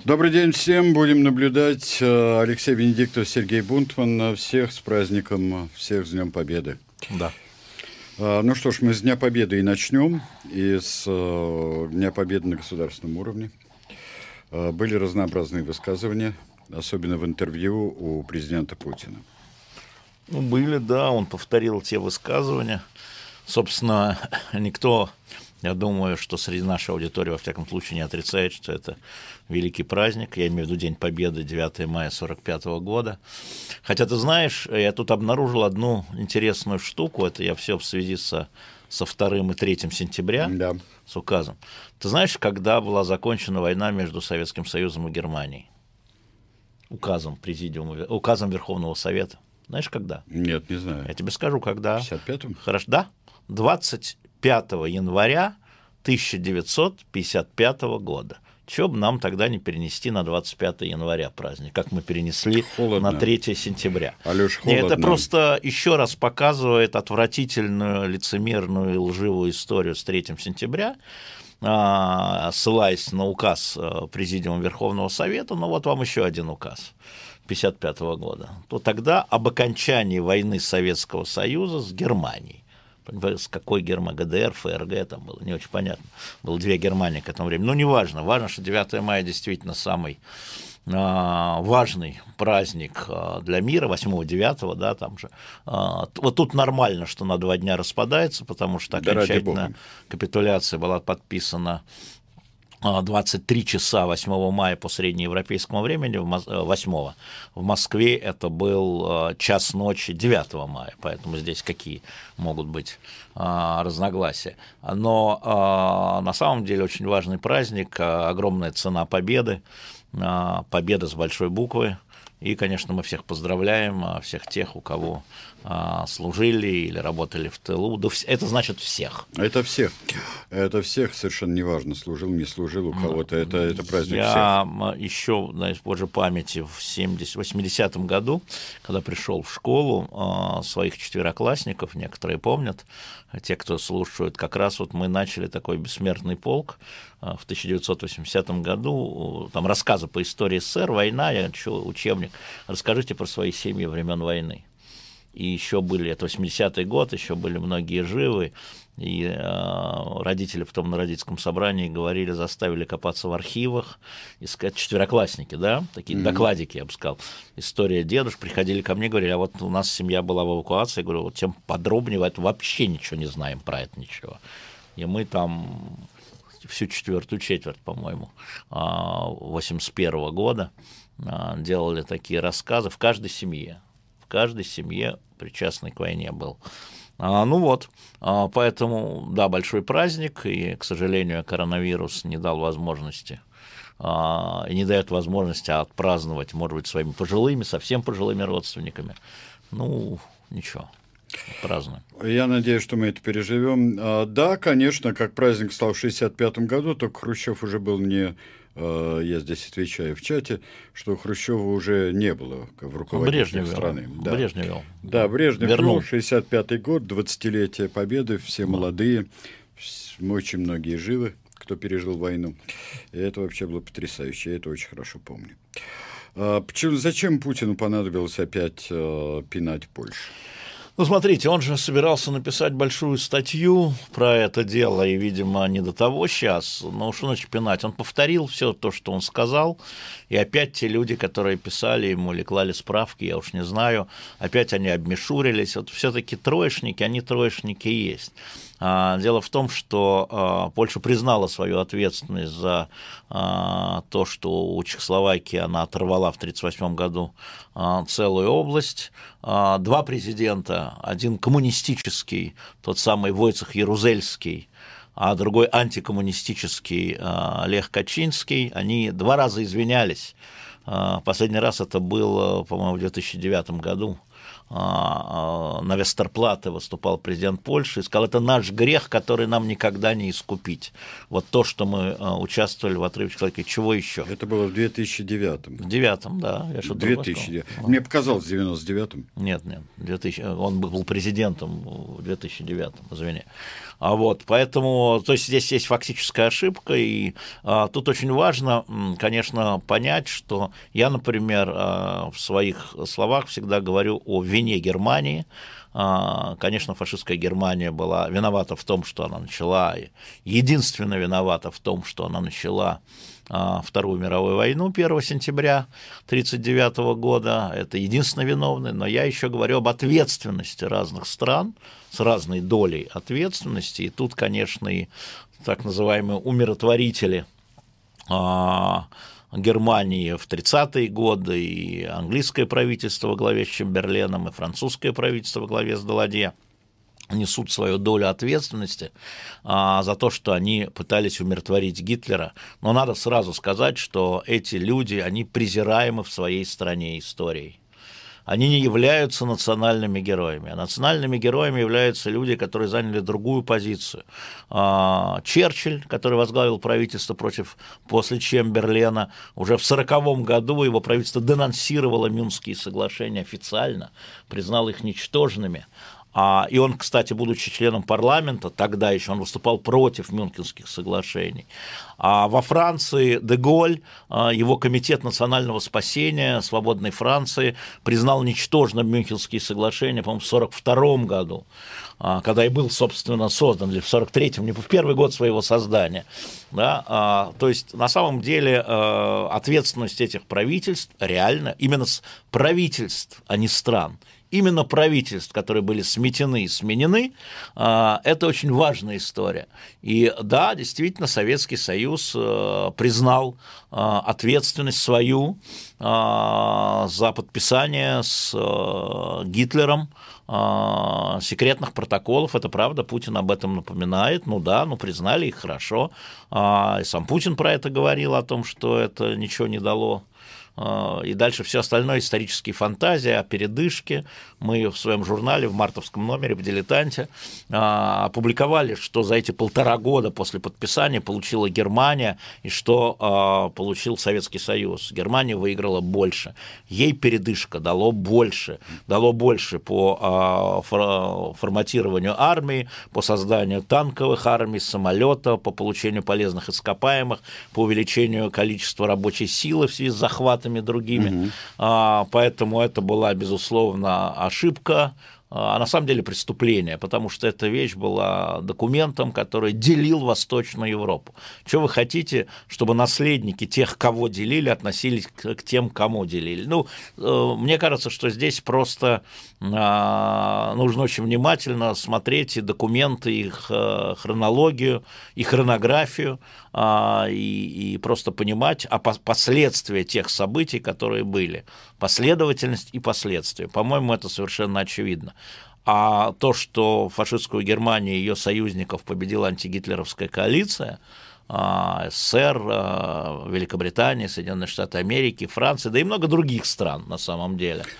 Добрый день всем. Будем наблюдать э, Алексей Венедиктов, Сергей Бунтман. Всех с праздником, всех с Днем Победы. Да. А, ну что ж, мы с Дня Победы и начнем. И с э, Дня Победы на государственном уровне. А, были разнообразные высказывания, особенно в интервью у президента Путина. Ну, были, да, он повторил те высказывания. Собственно, никто я думаю, что среди нашей аудитории, во всяком случае, не отрицает, что это великий праздник. Я имею в виду День Победы, 9 мая 1945 года. Хотя, ты знаешь, я тут обнаружил одну интересную штуку. Это я все в связи со, со 2 и 3 сентября, да. с указом. Ты знаешь, когда была закончена война между Советским Союзом и Германией? Указом президиума, указом Верховного Совета. Знаешь, когда? Нет, не знаю. Я тебе скажу, когда. В 55-м? Хорошо, да. 20 5 января 1955 года. Чего бы нам тогда не перенести на 25 января праздник, как мы перенесли холодно. на 3 сентября. Алёш, холодно. Это просто еще раз показывает отвратительную, лицемерную и лживую историю с 3 сентября, а, ссылаясь на указ э, Президиума Верховного Совета, ну вот вам еще один указ 1955 года, то тогда об окончании войны Советского Союза с Германией с какой Германии, ГДР, ФРГ, там было не очень понятно. Было две Германии к этому времени. Но не важно. Что 9 мая действительно самый а, важный праздник а, для мира, 8-9, да, там же. А, вот тут нормально, что на два дня распадается, потому что окончательно капитуляция была подписана 23 часа 8 мая по среднеевропейскому времени, 8 э, в Москве это был э, час ночи 9 мая, поэтому здесь какие могут быть а, разногласия. Но а, на самом деле очень важный праздник, а, огромная цена победы, победа с большой буквы, и, конечно, мы всех поздравляем, а, всех тех, у кого а, служили или работали в тылу. Это значит всех. Это всех. Это всех совершенно неважно, служил, не служил у кого-то. Это, это праздник Я всех. еще, знаешь, позже памяти, в 70, 80-м году, когда пришел в школу, а, своих четвероклассников, некоторые помнят, те, кто слушают, как раз вот мы начали такой бессмертный полк в 1980 году, там рассказы по истории СССР, война, я учебник Расскажите про свои семьи времен войны. И еще были, это 80-й год, еще были многие живы, и э, родители потом на родительском собрании говорили, заставили копаться в архивах, искать четвероклассники, да, такие mm-hmm. докладики, я бы сказал. История дедушек, приходили ко мне, говорили, а вот у нас семья была в эвакуации, я говорю, вот тем подробнее, это вообще ничего не знаем про это, ничего. И мы там всю четвертую четверть, по-моему, 81 -го года а, делали такие рассказы в каждой семье. Каждой семье причастный к войне был. А, ну вот, а, поэтому, да, большой праздник, и, к сожалению, коронавирус не дал возможности а, и не дает возможности отпраздновать, может быть, своими пожилыми, совсем пожилыми родственниками. Ну, ничего. Празднуем. Я надеюсь, что мы это переживем. Да, конечно, как праздник стал в 1965 году, только Хрущев уже был не я здесь отвечаю в чате, что Хрущева уже не было в руководителе страны. Да. Брежнев вел. Да, Брежнев Вернул. 65-й год, 20-летие Победы, все молодые, очень многие живы, кто пережил войну. И это вообще было потрясающе, я это очень хорошо помню. А почему, зачем Путину понадобилось опять э, пинать Польшу? Ну, смотрите, он же собирался написать большую статью про это дело, и, видимо, не до того сейчас. Но что значит пинать? Он повторил все то, что он сказал, и опять те люди, которые писали ему или клали справки, я уж не знаю, опять они обмешурились. Вот все-таки троечники, они троечники есть. А, дело в том, что а, Польша признала свою ответственность за а, то, что у Чехословакии она оторвала в 1938 году целую область. Два президента, один коммунистический, тот самый Войцех Ярузельский, а другой антикоммунистический Лех Качинский, они два раза извинялись. Последний раз это было, по-моему, в 2009 году на Вестерплате выступал президент Польши и сказал, это наш грех, который нам никогда не искупить. Вот то, что мы участвовали в отрыве человека, чего еще? Это было в 2009. В девятом, да. Я что 2009. Мне показалось в 99-м. Нет, нет. 2000... Он был президентом в 2009, извини. А вот, поэтому, то есть здесь есть фактическая ошибка, и а, тут очень важно, конечно, понять, что я, например, а, в своих словах всегда говорю о вине Германии, а, конечно, фашистская Германия была виновата в том, что она начала, единственно виновата в том, что она начала а, Вторую мировую войну 1 сентября 1939 года. Это единственный виновный, но я еще говорю об ответственности разных стран с разной долей ответственности. И тут, конечно, и так называемые умиротворители а, Германии в 30-е годы, и английское правительство во главе с Чемберленом, и французское правительство во главе с Даладье несут свою долю ответственности а, за то, что они пытались умиротворить Гитлера. Но надо сразу сказать, что эти люди, они презираемы в своей стране историей они не являются национальными героями. А национальными героями являются люди, которые заняли другую позицию. А, Черчилль, который возглавил правительство против после Чемберлена, уже в 1940 году его правительство денонсировало Мюнские соглашения официально, признал их ничтожными. А, и он, кстати, будучи членом парламента, тогда еще он выступал против Мюнхенских соглашений. А во Франции Деголь, а, его комитет национального спасения свободной Франции признал ничтожным Мюнхенские соглашения, по-моему, в 1942 году, а, когда и был, собственно, создан, или в 1943-м, не в первый год своего создания. Да? А, то есть, на самом деле, ответственность этих правительств реально именно с правительств, а не стран – именно правительств, которые были сметены и сменены, а, это очень важная история. И да, действительно, Советский Союз э, признал а, ответственность свою а, за подписание с э, Гитлером секретных протоколов, это правда, Путин об этом напоминает, ну да, ну признали их хорошо, и сам Путин про это говорил, о том, что это ничего не дало. а, и дальше все остальное исторические фантазии о передышке. Мы в своем журнале, в мартовском номере, в «Дилетанте» а, опубликовали, что за эти полтора года после подписания получила Германия и что а, получил Советский Союз. Германия выиграла больше. Ей передышка дало больше. Дало больше по форматированию армии, по созданию танковых армий, самолета, по получению полезных ископаемых, по увеличению количества рабочей силы в связи с кандидатами другими. Угу. А, поэтому это была, безусловно, ошибка а на самом деле преступление, потому что эта вещь была документом, который делил Восточную Европу. Что вы хотите, чтобы наследники тех, кого делили, относились к, тем, кому делили? Ну, э, мне кажется, что здесь просто нужно очень внимательно смотреть и документы, их э, хронологию, и хронографию, э, и, и просто понимать о последствия тех событий, которые были. Последовательность и последствия. По-моему, это совершенно очевидно. А то, что фашистскую Германию и ее союзников победила антигитлеровская коалиция, а, СССР, а, Великобритания, Соединенные Штаты Америки, Франция, да и много других стран на самом деле –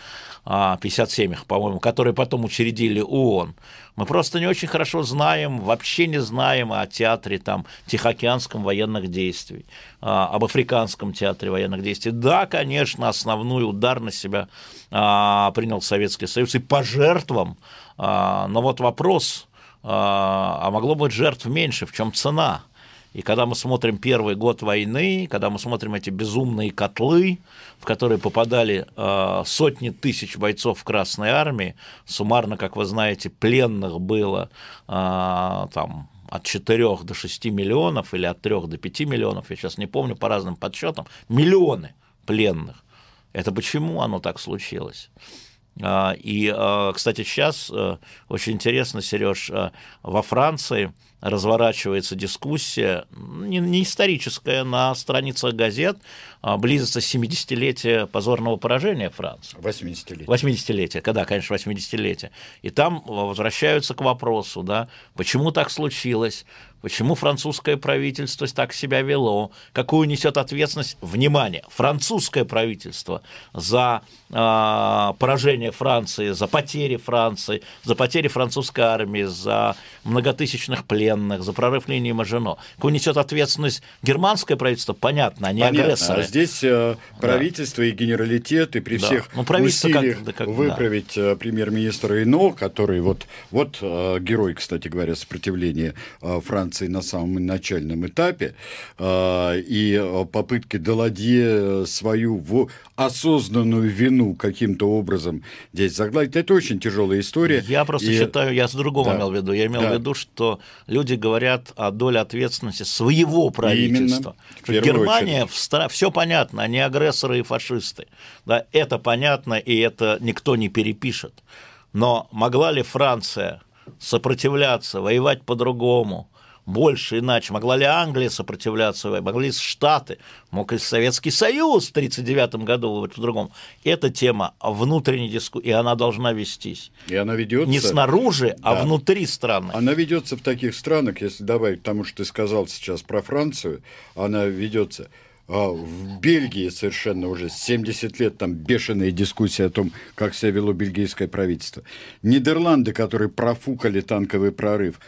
57 их, по-моему, которые потом учредили ООН. Мы просто не очень хорошо знаем, вообще не знаем о театре там, Тихоокеанском военных действий, а, об Африканском театре военных действий. Да, конечно, основной удар на себя а, принял Советский Союз и по жертвам, а, но вот вопрос, а могло быть жертв меньше, в чем цена? И когда мы смотрим первый год войны, когда мы смотрим эти безумные котлы, в которые попадали э, сотни тысяч бойцов Красной Армии, суммарно, как вы знаете, пленных было э, там от 4 до 6 миллионов или от 3 до 5 миллионов, я сейчас не помню по разным подсчетам, миллионы пленных. Это почему оно так случилось? А, и, кстати, сейчас э, очень интересно, Сереж, э, во Франции разворачивается дискуссия, не историческая, на страницах газет, а, близится 70-летие позорного поражения Франции. 80-летие. 80-летие, когда, конечно, 80-летие. И там возвращаются к вопросу, да, почему так случилось, почему французское правительство так себя вело, какую несет ответственность, внимание, французское правительство за э, поражение Франции, за потери Франции, за потери французской армии, за многотысячных пленных, за прорыв линии Мажино. Какую несет ответственность германское правительство, понятно, они понятно. агрессоры. А здесь э, правительство да. и генералитет, и при да. всех ну, усилиях как, да, как, выправить да. Э, премьер-министра Ино, который вот, вот э, герой, кстати говоря, сопротивления э, Франции на самом начальном этапе, э, и попытки Даладье свою в осознанную вину каким-то образом здесь загладить, это очень тяжелая история. Я просто и... считаю, я с другого да. имел в виду, я имел да. в виду, что люди говорят о доле ответственности своего правительства. Именно, Германия, в... все понятно, они агрессоры и фашисты. Да, это понятно, и это никто не перепишет. Но могла ли Франция сопротивляться, воевать по-другому, больше, иначе. Могла ли Англия сопротивляться, могли ли Штаты, мог и Советский Союз в 1939 году по-другому. Это тема внутренней дискуссии, и она должна вестись. И она ведется. Не снаружи, а да. а внутри страны. Она ведется в таких странах, если добавить тому, что ты сказал сейчас про Францию, она ведется а в Бельгии совершенно уже 70 лет там бешеная дискуссия о том, как себя вело бельгийское правительство. Нидерланды, которые профукали танковый прорыв,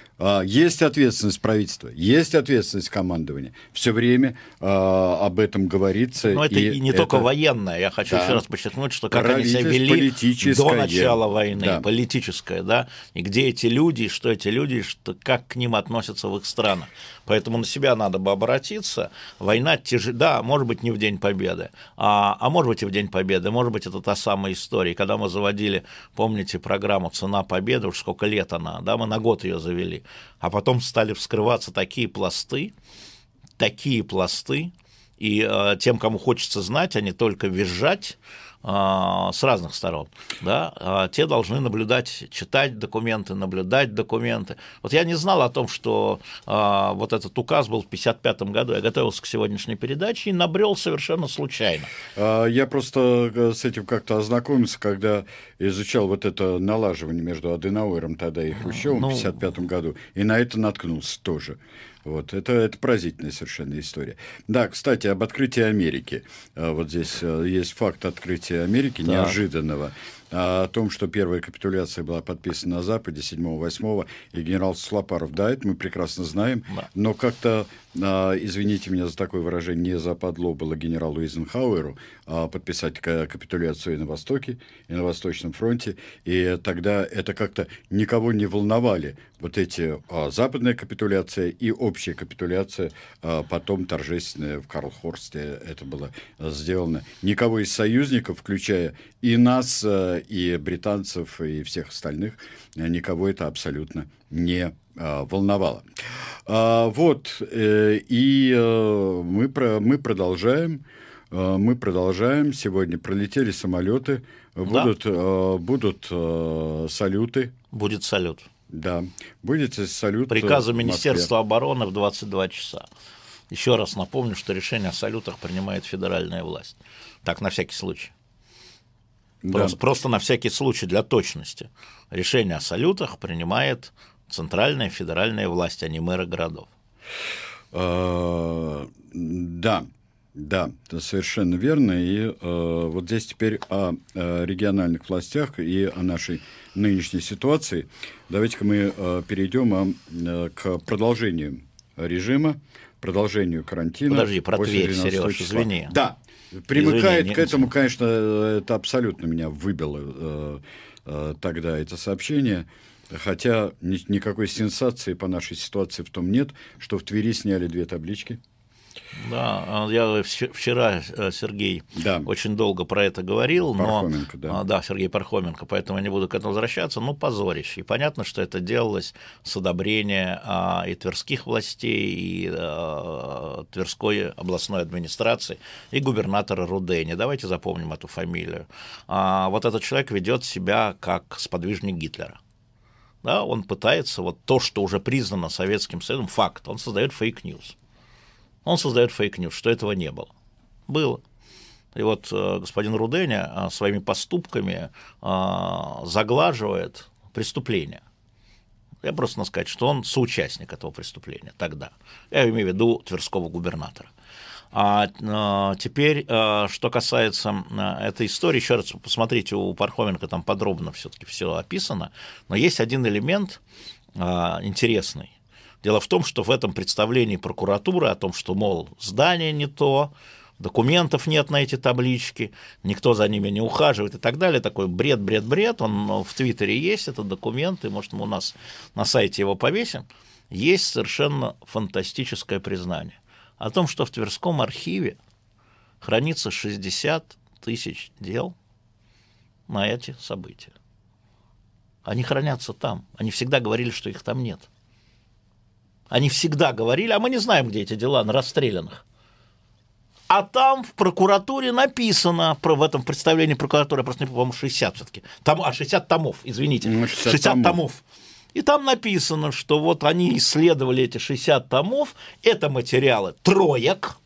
есть ответственность правительства, есть ответственность командования. Все время а, об этом говорится. Но это и не это... только военная. Я хочу да. еще раз подчеркнуть, что как они себя вели до начала войны, да. политическое, да, и где эти люди, что эти люди, что, как к ним относятся в их странах. Поэтому на себя надо бы обратиться. Война тяжелая, да, может быть, не в День Победы, а, а может быть и в День Победы, может быть, это та самая история. Когда мы заводили, помните, программу «Цена Победы», уж сколько лет она, да, мы на год ее завели, а потом стали вскрываться такие пласты, такие пласты, и э, тем, кому хочется знать, а не только визжать, с разных сторон, да, а те должны наблюдать, читать документы, наблюдать документы. Вот я не знал о том, что а, вот этот указ был в 1955 году, я готовился к сегодняшней передаче и набрел совершенно случайно. Я просто э, с этим как-то ознакомился, когда изучал вот это налаживание между Аденауэром тогда и Хрущевым ну, в 1955 году, и на это наткнулся тоже. Вот, это, это поразительная совершенно история. Да, кстати, об открытии Америки. А, вот здесь э, есть факт открытия Америки, да. неожиданного о том, что первая капитуляция была подписана на Западе 7-8, и генерал Слопаров, да, это мы прекрасно знаем, да. но как-то, а, извините меня за такое выражение, не западло было генералу Эйзенхауэру а, подписать капитуляцию и на Востоке, и на Восточном фронте, и тогда это как-то никого не волновали, вот эти западная капитуляция и общая капитуляция, потом торжественная в Карлхорсте это было сделано. Никого из союзников, включая и нас, и британцев, и всех остальных, э, никого это абсолютно не а, волновало. А, вот, э, и э, мы, про, мы продолжаем. Мы продолжаем. Сегодня пролетели самолеты. Будут, да. будут салюты. Будет салют. Да, будет салют. Приказы Министерства обороны в 22 часа. Еще раз напомню, что решение о салютах принимает федеральная власть. Так, на всякий случай. Просто, да. просто на всякий случай, для точности. Решение о салютах принимает центральная федеральная власть, а не мэры городов. А, да, да, это совершенно верно. И э, вот здесь теперь о, о региональных властях и о нашей нынешней ситуации. Давайте-ка мы э, перейдем э, к продолжению режима, продолжению карантина. Подожди, про Тверь, Сереж, извини. Да, Примыкает Извини, к этому, конечно, это абсолютно меня выбило э, э, тогда это сообщение. Хотя ни, никакой сенсации по нашей ситуации в том нет, что в Твери сняли две таблички – да, а, я вчера, э, Сергей, да. очень долго про это говорил, Пархоменко, но... Да. да, Сергей Пархоменко, поэтому я не буду к этому возвращаться, ну, позорище. И понятно, что это делалось с одобрения а, и тверских властей, и а, Тверской областной администрации, и губернатора Рудени. Давайте запомним эту фамилию. А, вот этот человек ведет себя как сподвижник Гитлера. Да, он пытается вот то, что уже признано Советским Союзом, факт, он создает fake news он создает fake news, что этого не было. Было. И вот э, господин Руденя э, своими поступками э, заглаживает преступление. Я просто надо сказать, что он соучастник этого преступления тогда. Я имею в виду Тверского губернатора. А, теперь, что касается этой истории, еще раз посмотрите, у Пархоменко там подробно все-таки все описано, но есть один элемент интересный. Дело в том, что в этом представлении прокуратуры о том, что, мол, здание не то, документов нет на эти таблички, никто за ними не ухаживает и так далее. Такой бред, бред, бред. Он в Твиттере есть, этот документ, и, может, мы у нас на сайте его повесим. Есть совершенно фантастическое признание о том, что в Тверском архиве хранится 60 тысяч дел на эти события. Они хранятся там. Они всегда говорили, что их там нет. Они всегда говорили, а мы не знаем, где эти дела, на расстрелянных. А там в прокуратуре написано, в этом представлении прокуратуры, я просто не помню, 60 все-таки. Там, а, 60 томов, извините. 60, 60 томов. томов. И там написано, что вот они исследовали эти 60 томов, это материалы троек,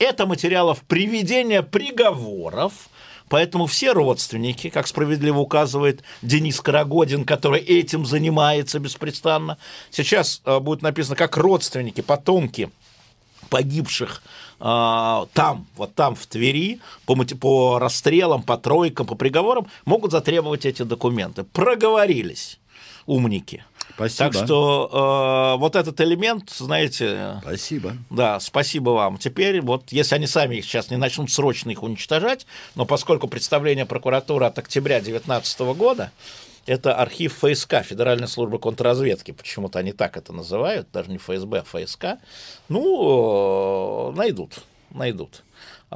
это материалов приведения приговоров, Поэтому все родственники, как справедливо указывает Денис Карагодин, который этим занимается беспрестанно, сейчас э, будет написано как родственники, потомки погибших э, там, вот там в Твери, по, по расстрелам, по тройкам, по приговорам, могут затребовать эти документы. Проговорились умники. Спасибо. Так что э, вот этот элемент, знаете... Спасибо. Да, спасибо вам. Теперь вот, если они сами их сейчас не начнут срочно их уничтожать, но поскольку представление прокуратуры от октября 2019 года, это архив ФСК, Федеральной службы контрразведки, почему-то они так это называют, даже не ФСБ, а ФСК, ну, э, найдут, найдут.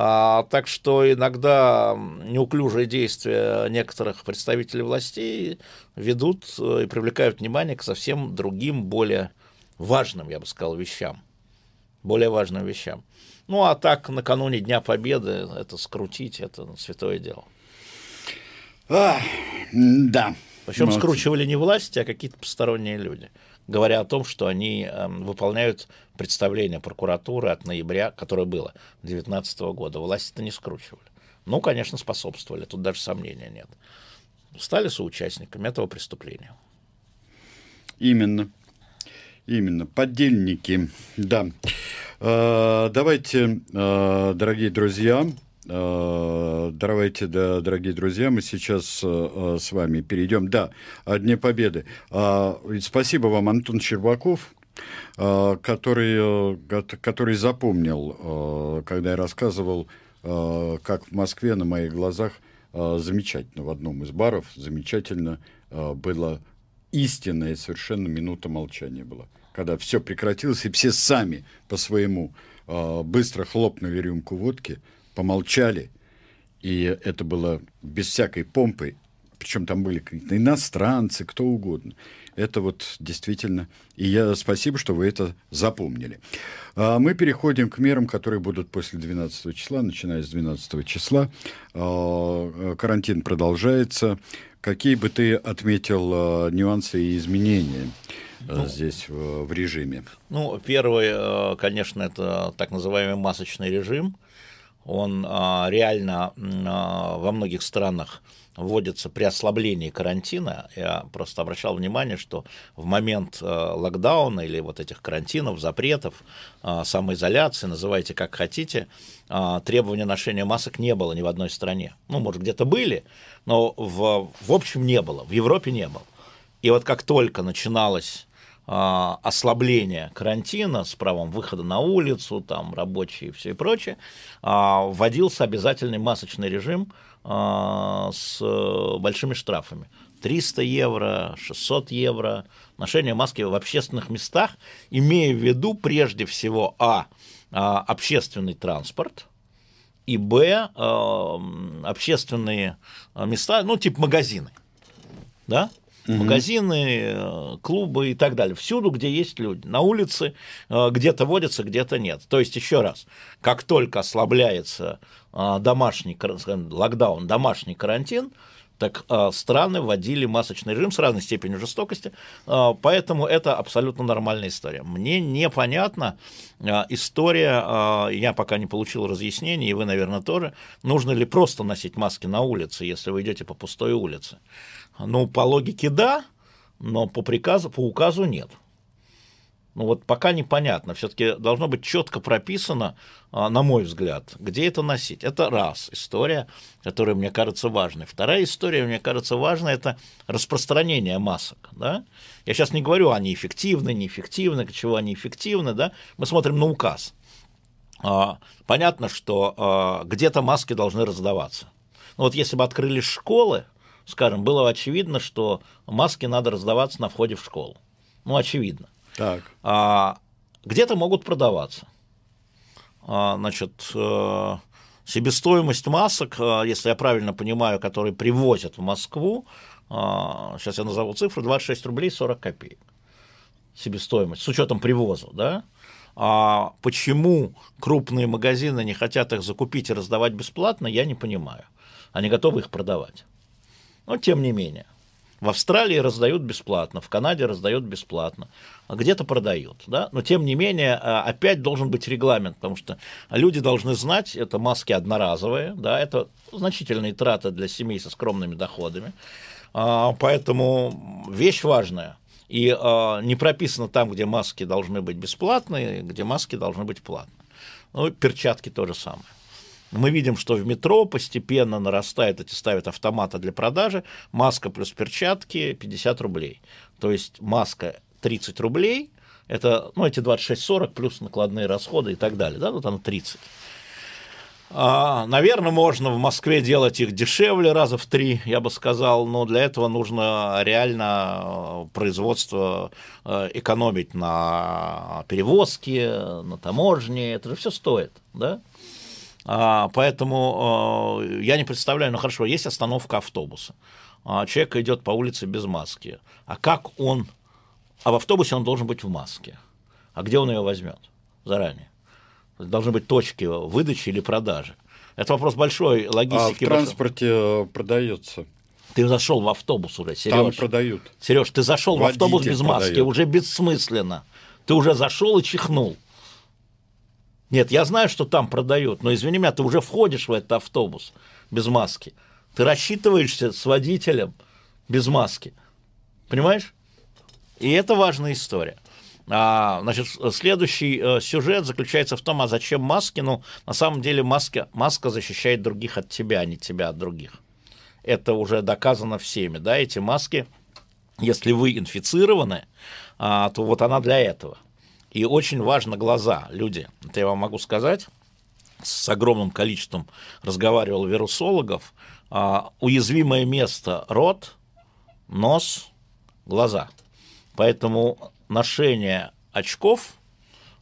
А, так что иногда неуклюжие действия некоторых представителей властей ведут э, и привлекают внимание к совсем другим, более важным, я бы сказал, вещам. Более важным вещам. Ну, а так, накануне Дня Победы это скрутить, это святое дело. А, да. Причем скручивали не власти, а какие-то посторонние люди говоря о том, что они эм, выполняют представление прокуратуры от ноября, которое было 2019 года. Власти это не скручивали. Ну, конечно, способствовали, тут даже сомнения нет. Стали соучастниками этого преступления. Именно. Именно. Подельники. Да. Э, давайте, э, дорогие друзья, давайте, да, дорогие друзья, мы сейчас э, с вами перейдем. Да, о Дне Победы. А, спасибо вам, Антон Щербаков, э, который, который запомнил, когда я рассказывал, как в Москве на моих глазах замечательно в одном из баров, замечательно было истинная совершенно минута молчания была. Когда все прекратилось, и все сами по своему быстро хлопнули рюмку водки – помолчали, и это было без всякой помпы, причем там были какие-то иностранцы, кто угодно. Это вот действительно... И я спасибо, что вы это запомнили. А мы переходим к мерам, которые будут после 12 числа, начиная с 12 числа. А, карантин продолжается. Какие бы ты отметил а, нюансы и изменения а, ну, здесь в, в режиме? Ну, первое, конечно, это так называемый масочный режим – он а, реально а, во многих странах вводится при ослаблении карантина. Я просто обращал внимание, что в момент а, локдауна или вот этих карантинов, запретов, самоизоляции, называйте как хотите, требования ношения масок не было ни в одной стране. Ну, может, где-то были, но в, в общем не было, в Европе не было. И вот как только начиналось ослабления карантина с правом выхода на улицу, там рабочие и все и прочее, а, вводился обязательный масочный режим а, с большими штрафами. 300 евро, 600 евро, ношение маски в общественных местах, имея в виду прежде всего, а, общественный транспорт, и, б, общественные места, ну, типа магазины, да, угу. магазины, э, клубы и так далее. Всюду, где есть люди. На улице э, где-то водятся, где-то нет. То есть, еще раз, как только ослабляется э, домашний локдаун, домашний карантин, так страны вводили масочный режим с разной степенью жестокости, поэтому это абсолютно нормальная история. Мне непонятна история, я пока не получил разъяснений, и вы, наверное, тоже, нужно ли просто носить маски на улице, если вы идете по пустой улице. Ну, по логике да, но по приказу, по указу нет. Ну вот пока непонятно. Все-таки должно быть четко прописано, а, на мой взгляд, где это носить. Это раз история, которая мне кажется важной. Вторая история, мне кажется важной, это распространение масок. Да? Я сейчас не говорю, они эффективны, неэффективны, чего они эффективны. Да? Мы смотрим на указ. А, понятно, что а, где-то маски должны раздаваться. Но вот если бы открыли школы, скажем, было очевидно, что маски надо раздаваться на входе в школу. Ну, очевидно. Так. А, где-то могут продаваться. А, значит, а, себестоимость масок, а, если я правильно понимаю, которые привозят в Москву, а, сейчас я назову цифру, 26 рублей 40 копеек. Себестоимость, с учетом привоза, да? А почему крупные магазины не хотят их закупить и раздавать бесплатно, я не понимаю. Они готовы их продавать. Но тем не менее. В Австралии раздают бесплатно, в Канаде раздают бесплатно, а где-то продают. Да? Но тем не менее, а, опять должен быть регламент, потому что люди должны знать, это маски одноразовые, да, это значительные траты для семей со скромными доходами. А, поэтому вещь важная. И не прописано там, где маски должны быть бесплатные, где маски должны быть платные. Ну, перчатки то же самое. Мы видим, что в метро постепенно нарастает, эти ставят автоматы для продажи, маска плюс перчатки 50 рублей. То есть маска 30 рублей, это, ну, эти 26-40 плюс накладные расходы и так далее, да, вот оно 30. А, наверное, можно в Москве делать их дешевле раза в три, я бы сказал, но для этого нужно реально э, производство э, экономить на перевозке, на таможне, это же все стоит, да? А, поэтому э, я не представляю, ну хорошо, есть остановка автобуса. А, человек идет по улице без маски. А как он... А в автобусе он должен быть в маске. А где он ее возьмет заранее? Должны быть точки выдачи или продажи. Это вопрос большой логистики. А в транспорте большой. Э, продается. Ты зашел в автобус уже, Сереж. Там продают. Сереж, ты зашел в автобус без маски, продает. уже бессмысленно. Ты уже зашел и чихнул. Нет, я знаю, что там продают, но извини меня, ты уже входишь в этот автобус без маски. Ты рассчитываешься с водителем без маски. Понимаешь? И это важная история. А, значит, следующий э, сюжет заключается в том, а зачем маски? Ну, на самом деле маска, маска защищает других от тебя, а не тебя от других. Это уже доказано всеми, да, эти маски, если вы инфицированы, а, то вот она для этого. И очень важно глаза, люди. Это я вам могу сказать. С огромным количеством разговаривал вирусологов. А, уязвимое место – рот, нос, глаза. Поэтому ношение очков,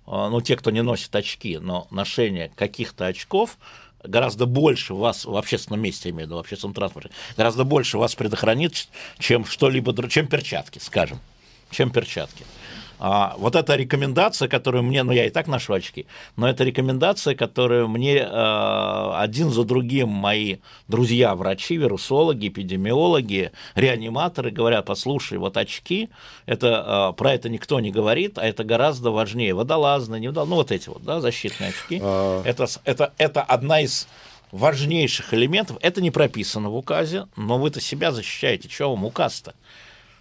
а, ну, те, кто не носит очки, но ношение каких-то очков гораздо больше вас в общественном месте, я имею в виду, в общественном транспорте, гораздо больше вас предохранит, чем что-либо, чем перчатки, скажем, чем перчатки. А, вот эта рекомендация, которую мне, ну я и так ношу очки, но это рекомендация, которую мне э, один за другим мои друзья, врачи, вирусологи, эпидемиологи, реаниматоры говорят, послушай, вот очки, это, э, про это никто не говорит, а это гораздо важнее. Водолазные, не водолазные, ну вот эти вот, да, защитные очки. А... Это, это, это одна из важнейших элементов. Это не прописано в указе, но вы-то себя защищаете. Чего вам указ-то?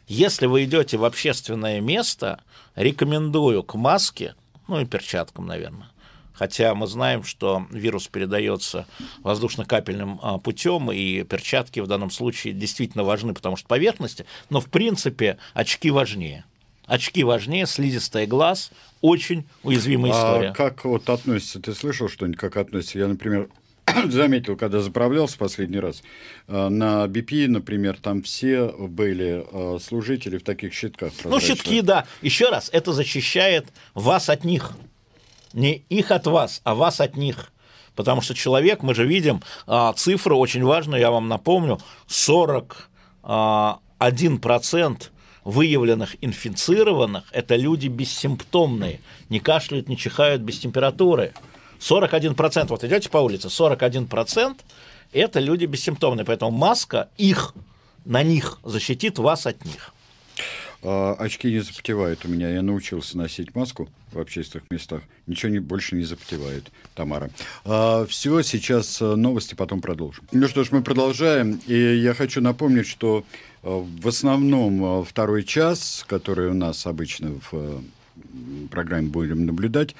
Если вы идете в общественное место, рекомендую к маске, ну и перчаткам, наверное. Хотя мы знаем, что вирус передается воздушно-капельным а, путем, и перчатки в данном случае действительно важны, потому что поверхности, но в принципе очки важнее. Очки важнее, слизистый глаз, очень уязвимая а история. А как вот относится, ты слышал что-нибудь, как относится? Я, например, заметил, когда заправлялся последний раз, э, на BP, например, там все были э, служители в таких щитках. Ну, щитки, да. Еще раз, это защищает вас от них. Не их от вас, а вас от них. Потому что человек, мы же видим, а, цифры очень важные, я вам напомню, 41% а, выявленных инфицированных – это люди бессимптомные, не кашляют, не чихают без температуры. 41%, вот идете по улице, 41% это люди бессимптомные, поэтому маска их, на них защитит вас от них. А, очки не запотевают у меня. Я научился носить маску в общественных местах. Ничего не, больше не запотевает, Тамара. А, все, сейчас э, новости, потом продолжим. Ну что ж, мы продолжаем. И я хочу напомнить, что э, в основном э, второй час, который у нас обычно в программе будем наблюдать,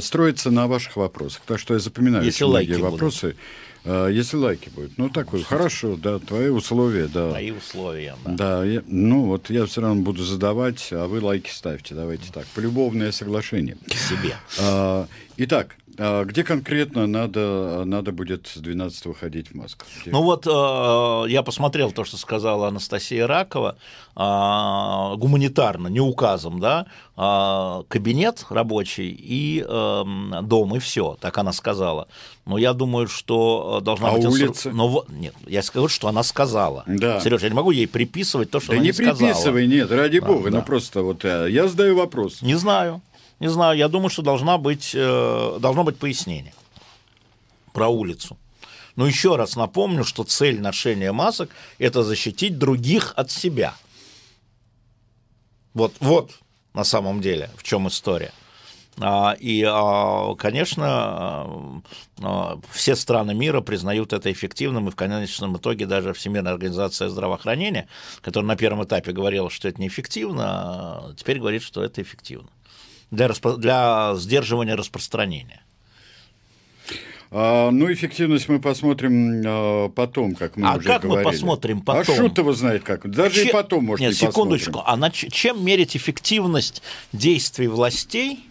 строится на ваших вопросах. Так что я запоминаю Если многие вопросы. Будут. А, если лайки будут. Ну, так вот, хорошо, да, твои условия, да. Мои условия, да. Да, я, ну вот я все равно буду задавать, а вы лайки ставьте. Давайте так. Полюбовное соглашение. Себе. А, итак, а где конкретно надо, надо будет с 12 ходить в Москву? Где? Ну вот э, я посмотрел то, что сказала Анастасия Ракова, э, гуманитарно, не указом, да, э, кабинет рабочий и э, дом, и все, так она сказала. Но я думаю, что должна а быть... улица? Но, нет, я скажу, что она сказала. Да. Сереж, я не могу ей приписывать то, что да она не не сказала. Да не приписывай, нет, ради да, бога, да. ну просто вот я задаю вопрос. Не знаю. Не знаю, я думаю, что должна быть, э, должно быть пояснение про улицу. Но еще раз напомню, что цель ношения масок – это защитить других от себя. Вот, вот на самом деле в чем история. А, и, а, конечно, а, все страны мира признают это эффективным, и в конечном итоге даже Всемирная организация здравоохранения, которая на первом этапе говорила, что это неэффективно, теперь говорит, что это эффективно для, распро... для сдерживания распространения. А, ну, эффективность мы посмотрим а, потом, как мы а уже как говорили. мы посмотрим потом? А шут его знает как. Даже Че... и потом, может, Нет, не секундочку. посмотрим. А на... чем мерить эффективность действий властей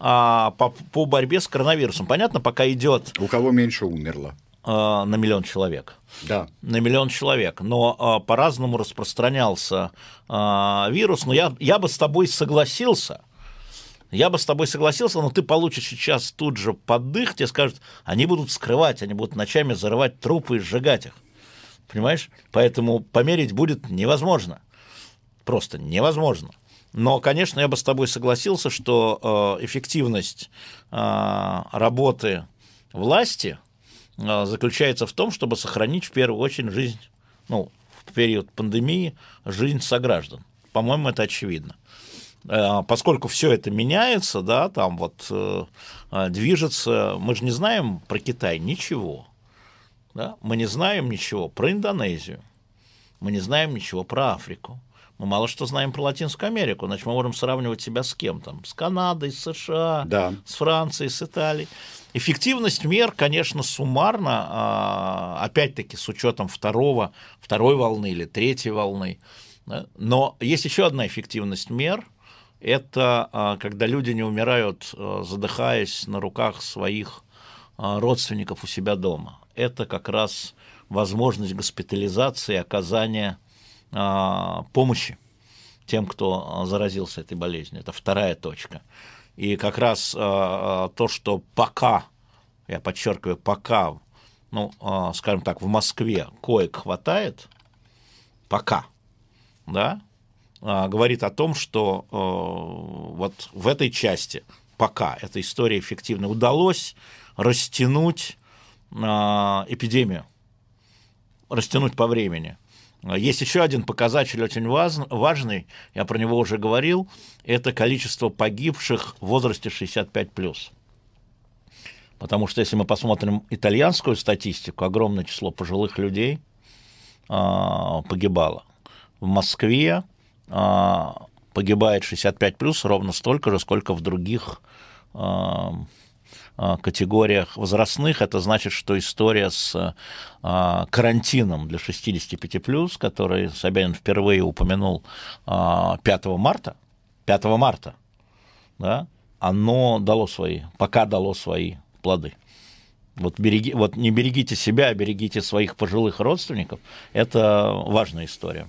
а, по, по борьбе с коронавирусом? Понятно, пока идет... У кого меньше умерло? А, на миллион человек. Да. На миллион человек. Но а, по-разному распространялся а, вирус. Но я, я бы с тобой согласился – я бы с тобой согласился, но ты получишь сейчас тут же поддых, тебе скажут, они будут скрывать, они будут ночами зарывать трупы и сжигать их. Понимаешь? Поэтому померить будет невозможно. Просто невозможно. Но, конечно, я бы с тобой согласился, что э, эффективность э, работы власти э, заключается в том, чтобы сохранить в первую очередь жизнь, ну, в период пандемии, жизнь сограждан. По-моему, это очевидно поскольку все это меняется, да, там вот э, движется, мы же не знаем про Китай ничего, да, мы не знаем ничего про Индонезию, мы не знаем ничего про Африку, мы мало что знаем про Латинскую Америку, значит, мы можем сравнивать себя с кем там, с Канадой, с США, да. с Францией, с Италией. Эффективность мер, конечно, суммарно, опять-таки с учетом второго, второй волны или третьей волны, но есть еще одна эффективность мер – это а, когда люди не умирают, а, задыхаясь на руках своих а, родственников у себя дома. Это как раз возможность госпитализации оказания помощи тем, кто заразился этой болезнью. Это вторая точка. И как раз то, что пока, я подчеркиваю, пока, ну, скажем так, в Москве коек хватает, пока, да, говорит о том, что э, вот в этой части пока эта история эффективна, удалось растянуть а, эпидемию, растянуть по времени. Есть еще один показатель очень важный, я про него уже говорил, это количество погибших в возрасте 65+. Потому что если мы посмотрим итальянскую статистику, огромное число пожилых людей а, погибало. В Москве а, погибает 65 плюс ровно столько же, сколько в других а, а, категориях возрастных. Это значит, что история с карантином для 65 плюс, который Собянин впервые упомянул 5 марта, 5 марта, да, оно дало свои, пока дало свои плоды. Вот, береги, вот не берегите себя, а берегите своих пожилых родственников. Это важная история.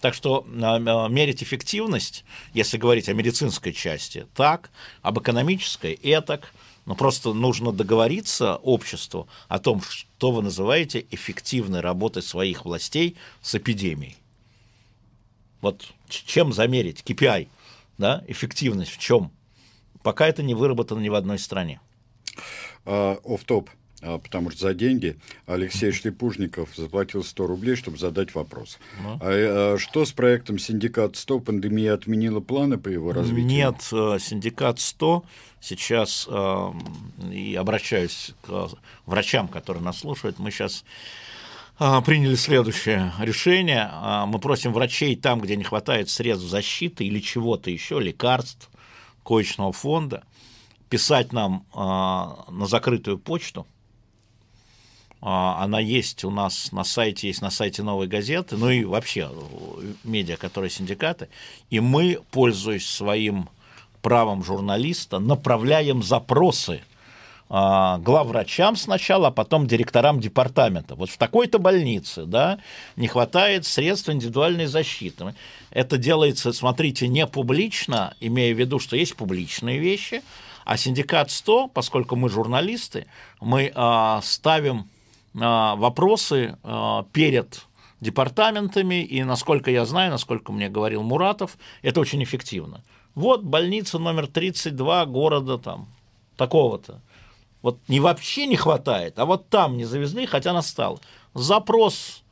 Так что а, а, мерить эффективность, если говорить о медицинской части, так, об экономической, этак, но просто нужно договориться обществу о том, что вы называете эффективной работой своих властей с эпидемией. Вот чем замерить KPI, да, эффективность в чем? Пока это не выработано ни в одной стране. Оф-топ. а, потому что за деньги Алексей Шлепужников заплатил 100 рублей, чтобы задать вопрос. Ну. А, а что с проектом «Синдикат 100»? Пандемия отменила планы по его развитию? Нет, э, «Синдикат 100» сейчас, э, и обращаюсь к врачам, которые нас слушают, мы сейчас э, приняли следующее решение. Мы просим врачей там, где не хватает средств защиты или чего-то еще, лекарств, коечного фонда, писать нам на закрытую почту – а, она есть у нас на сайте, есть на сайте «Новой газеты», ну и вообще э, медиа, которые синдикаты, и мы, пользуясь своим правом журналиста, направляем запросы а, главврачам сначала, а потом директорам департамента. Вот в такой-то больнице да, не хватает средств индивидуальной защиты. Это делается, смотрите, не публично, имея в виду, что есть публичные вещи, а синдикат 100, поскольку мы журналисты, мы а, ставим а, вопросы а, перед департаментами, и, насколько я знаю, насколько мне говорил Муратов, это очень эффективно. Вот больница номер 32 города там такого-то. Вот не вообще не хватает, а вот там не завезли, хотя настал. Запрос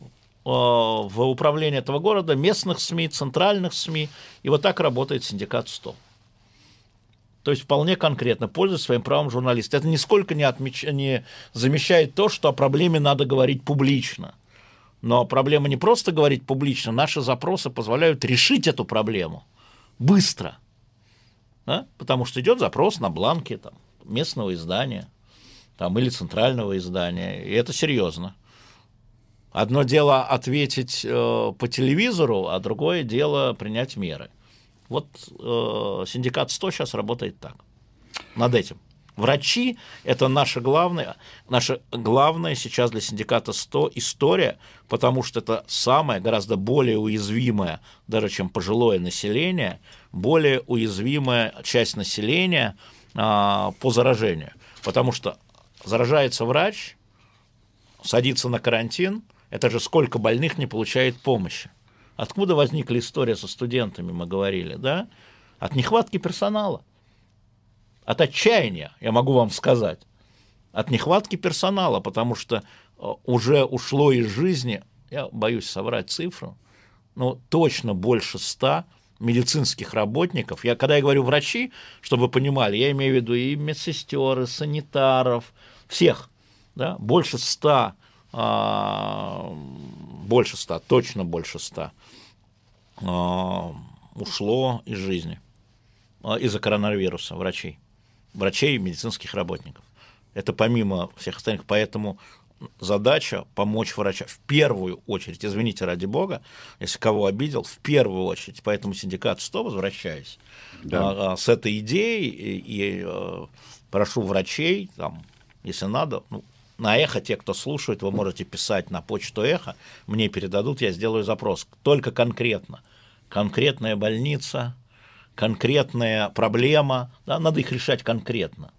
э, в управление этого города, местных СМИ, центральных СМИ, и вот так работает синдикат 100. То есть вполне конкретно, пользуясь своим правом журналиста. Это нисколько не, отмеч... не замещает то, что о проблеме надо говорить публично. Но проблема не просто говорить публично, наши запросы позволяют решить эту проблему быстро. Да? Потому что идет запрос на бланке там, местного издания там, или центрального издания, и это серьезно. Одно дело ответить э, по телевизору, а другое дело принять меры. Вот э, синдикат 100 сейчас работает так, над этим. Врачи – это наша главная, наша главная сейчас для синдиката 100 история, потому что это самое, гораздо более уязвимое, даже чем пожилое население, более уязвимая часть населения а, по заражению. Потому что заражается врач, садится на карантин, это же сколько больных не получает помощи. Откуда возникла история со студентами, мы говорили, да? От нехватки персонала. От отчаяния, я могу вам сказать. От нехватки персонала, потому что э, уже ушло из жизни, я боюсь соврать цифру, но точно больше ста медицинских работников. Я, когда я говорю врачи, чтобы вы понимали, я имею в виду и медсестер, и санитаров, всех, да, больше ста, а, больше ста, точно больше ста ушло из жизни. А, из-за коронавируса врачей, врачей и медицинских работников. Это помимо всех остальных, поэтому задача помочь врачам в первую очередь, извините ради бога, если кого обидел, в первую очередь, поэтому синдикат 100, возвращаясь да. а, с этой идеей, и, и а, прошу врачей, там, если надо, ну, на эхо, те, кто слушает, вы можете писать на почту эхо, мне передадут, я сделаю запрос. Только конкретно. Конкретная больница, конкретная проблема, да, надо их решать конкретно.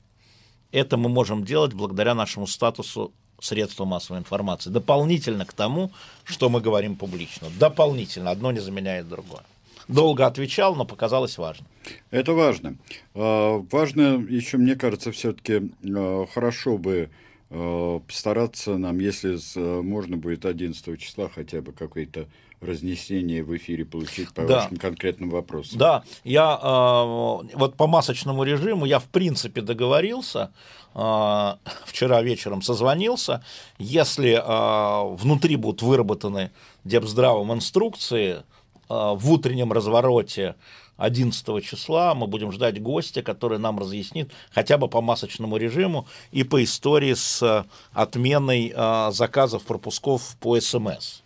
Это мы можем делать благодаря нашему статусу средства массовой информации. Дополнительно к тому, что мы говорим публично. Дополнительно. Одно не заменяет другое. Долго отвечал, но показалось важно. Это важно. А, важно еще, мне кажется, все-таки а, хорошо бы постараться нам, если можно будет 11 числа хотя бы какое-то разнесение в эфире получить по да. вашим конкретным вопросам. Да, я э, вот по масочному режиму я в принципе договорился, э, вчера вечером созвонился, если э, внутри будут выработаны Депздравом инструкции э, в утреннем развороте 11 числа мы будем ждать гостя, который нам разъяснит хотя бы по масочному режиму и по истории с э, отменой э, заказов пропусков по СМС.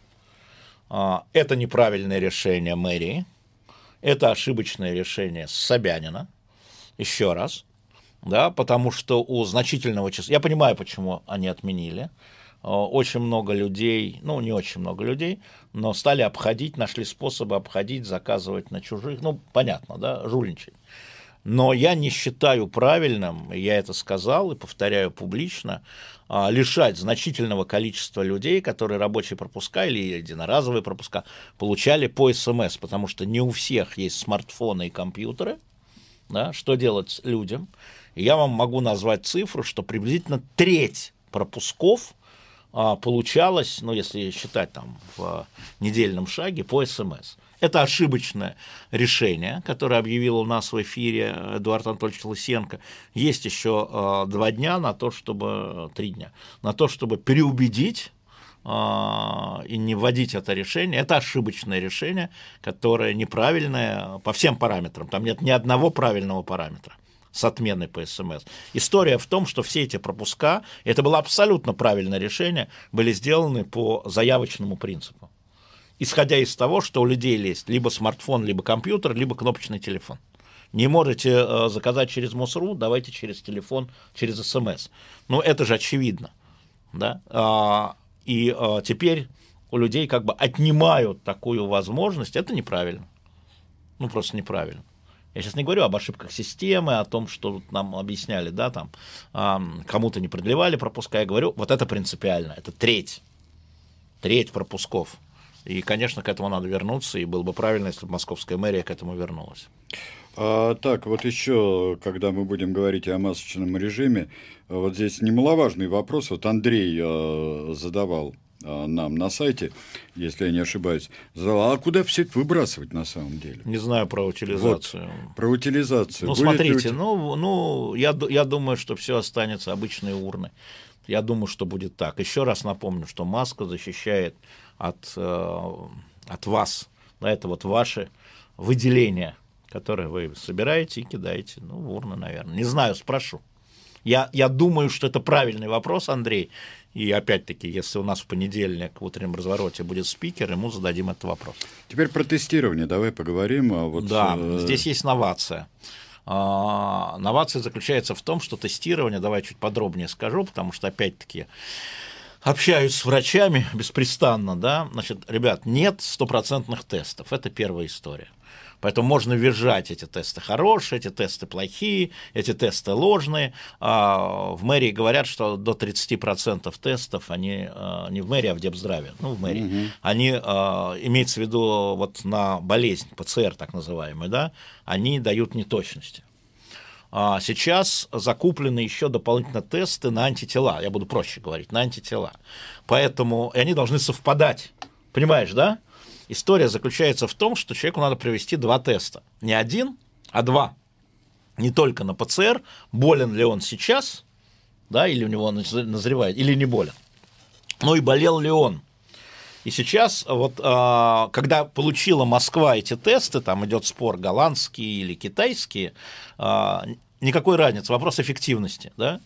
А, это неправильное решение мэрии, это ошибочное решение Собянина, еще раз, да, потому что у значительного числа, я понимаю, почему они отменили, Э, очень много людей, ну, не очень много людей, но стали обходить, нашли способы обходить, заказывать на чужих, ну, понятно, да, жульничать. Но я не считаю правильным, я это сказал и повторяю публично, а, лишать значительного количества людей, которые рабочие пропуска или единоразовые пропуска получали по СМС, потому что не у всех есть смартфоны и компьютеры. Да, что делать людям? Я вам могу назвать цифру, что приблизительно треть пропусков получалось, ну, если считать там в недельном шаге, по СМС. Это ошибочное решение, которое объявил у нас в эфире Эдуард Анатольевич Лысенко. Есть еще э, два дня на то, чтобы три дня на то, чтобы переубедить э, и не вводить это решение. Это ошибочное решение, которое неправильное по всем параметрам. Там нет ни одного правильного параметра с отменой по СМС. История в том, что все эти пропуска, это было абсолютно правильное решение, были сделаны по заявочному принципу исходя из того, что у людей есть либо смартфон, либо компьютер, либо кнопочный телефон. Не можете э, заказать через МОСРУ, давайте через телефон, через СМС. Ну, это же очевидно. Да? А, и а, теперь у людей как бы отнимают такую возможность. Это неправильно. Ну, просто неправильно. Я сейчас не говорю об ошибках системы, о том, что нам объясняли, да, там, кому-то не продлевали пропуска. Я говорю, вот это принципиально. Это треть. Треть пропусков. И, конечно, к этому надо вернуться, и было бы правильно, если бы московская мэрия к этому вернулась. А, так, вот еще, когда мы будем говорить о масочном режиме, вот здесь немаловажный вопрос. Вот Андрей э, задавал нам на сайте, если я не ошибаюсь, а куда все это выбрасывать на самом деле? Не знаю про утилизацию. Вот, про утилизацию. Ну, Будет смотрите, ути... ну, ну я, я думаю, что все останется обычной урной. Я думаю, что будет так. Еще раз напомню, что маска защищает от, э, от вас. Да, это вот ваши выделения, которые вы собираете и кидаете. Ну, в урну, наверное. Не знаю, спрошу. Я, я думаю, что это правильный вопрос, Андрей. И опять-таки, если у нас в понедельник в утреннем развороте будет спикер, ему зададим этот вопрос. Теперь про тестирование давай поговорим. А вот, да, э... здесь есть новация. А, новация заключается в том, что тестирование, давай чуть подробнее скажу, потому что, опять-таки, общаюсь с врачами беспрестанно, да, значит, ребят, нет стопроцентных тестов, это первая история. Поэтому можно визжать, эти тесты хорошие, эти тесты плохие, эти тесты ложные. А, в мэрии говорят, что до 30% тестов, они а, не в мэрии, а в Депздраве, ну, в мэрии, угу. они, а, имеется в виду вот на болезнь, ПЦР так называемый, да, они дают неточности. Сейчас закуплены еще дополнительно тесты на антитела, я буду проще говорить, на антитела. Поэтому и они должны совпадать. Понимаешь, да? История заключается в том, что человеку надо провести два теста. Не один, а два. Не только на ПЦР, болен ли он сейчас, да, или у него назревает, или не болен, но и болел ли он. И сейчас, вот, а, когда получила Москва эти тесты, там идет спор, голландские или китайские, а, никакой разницы, вопрос эффективности, да,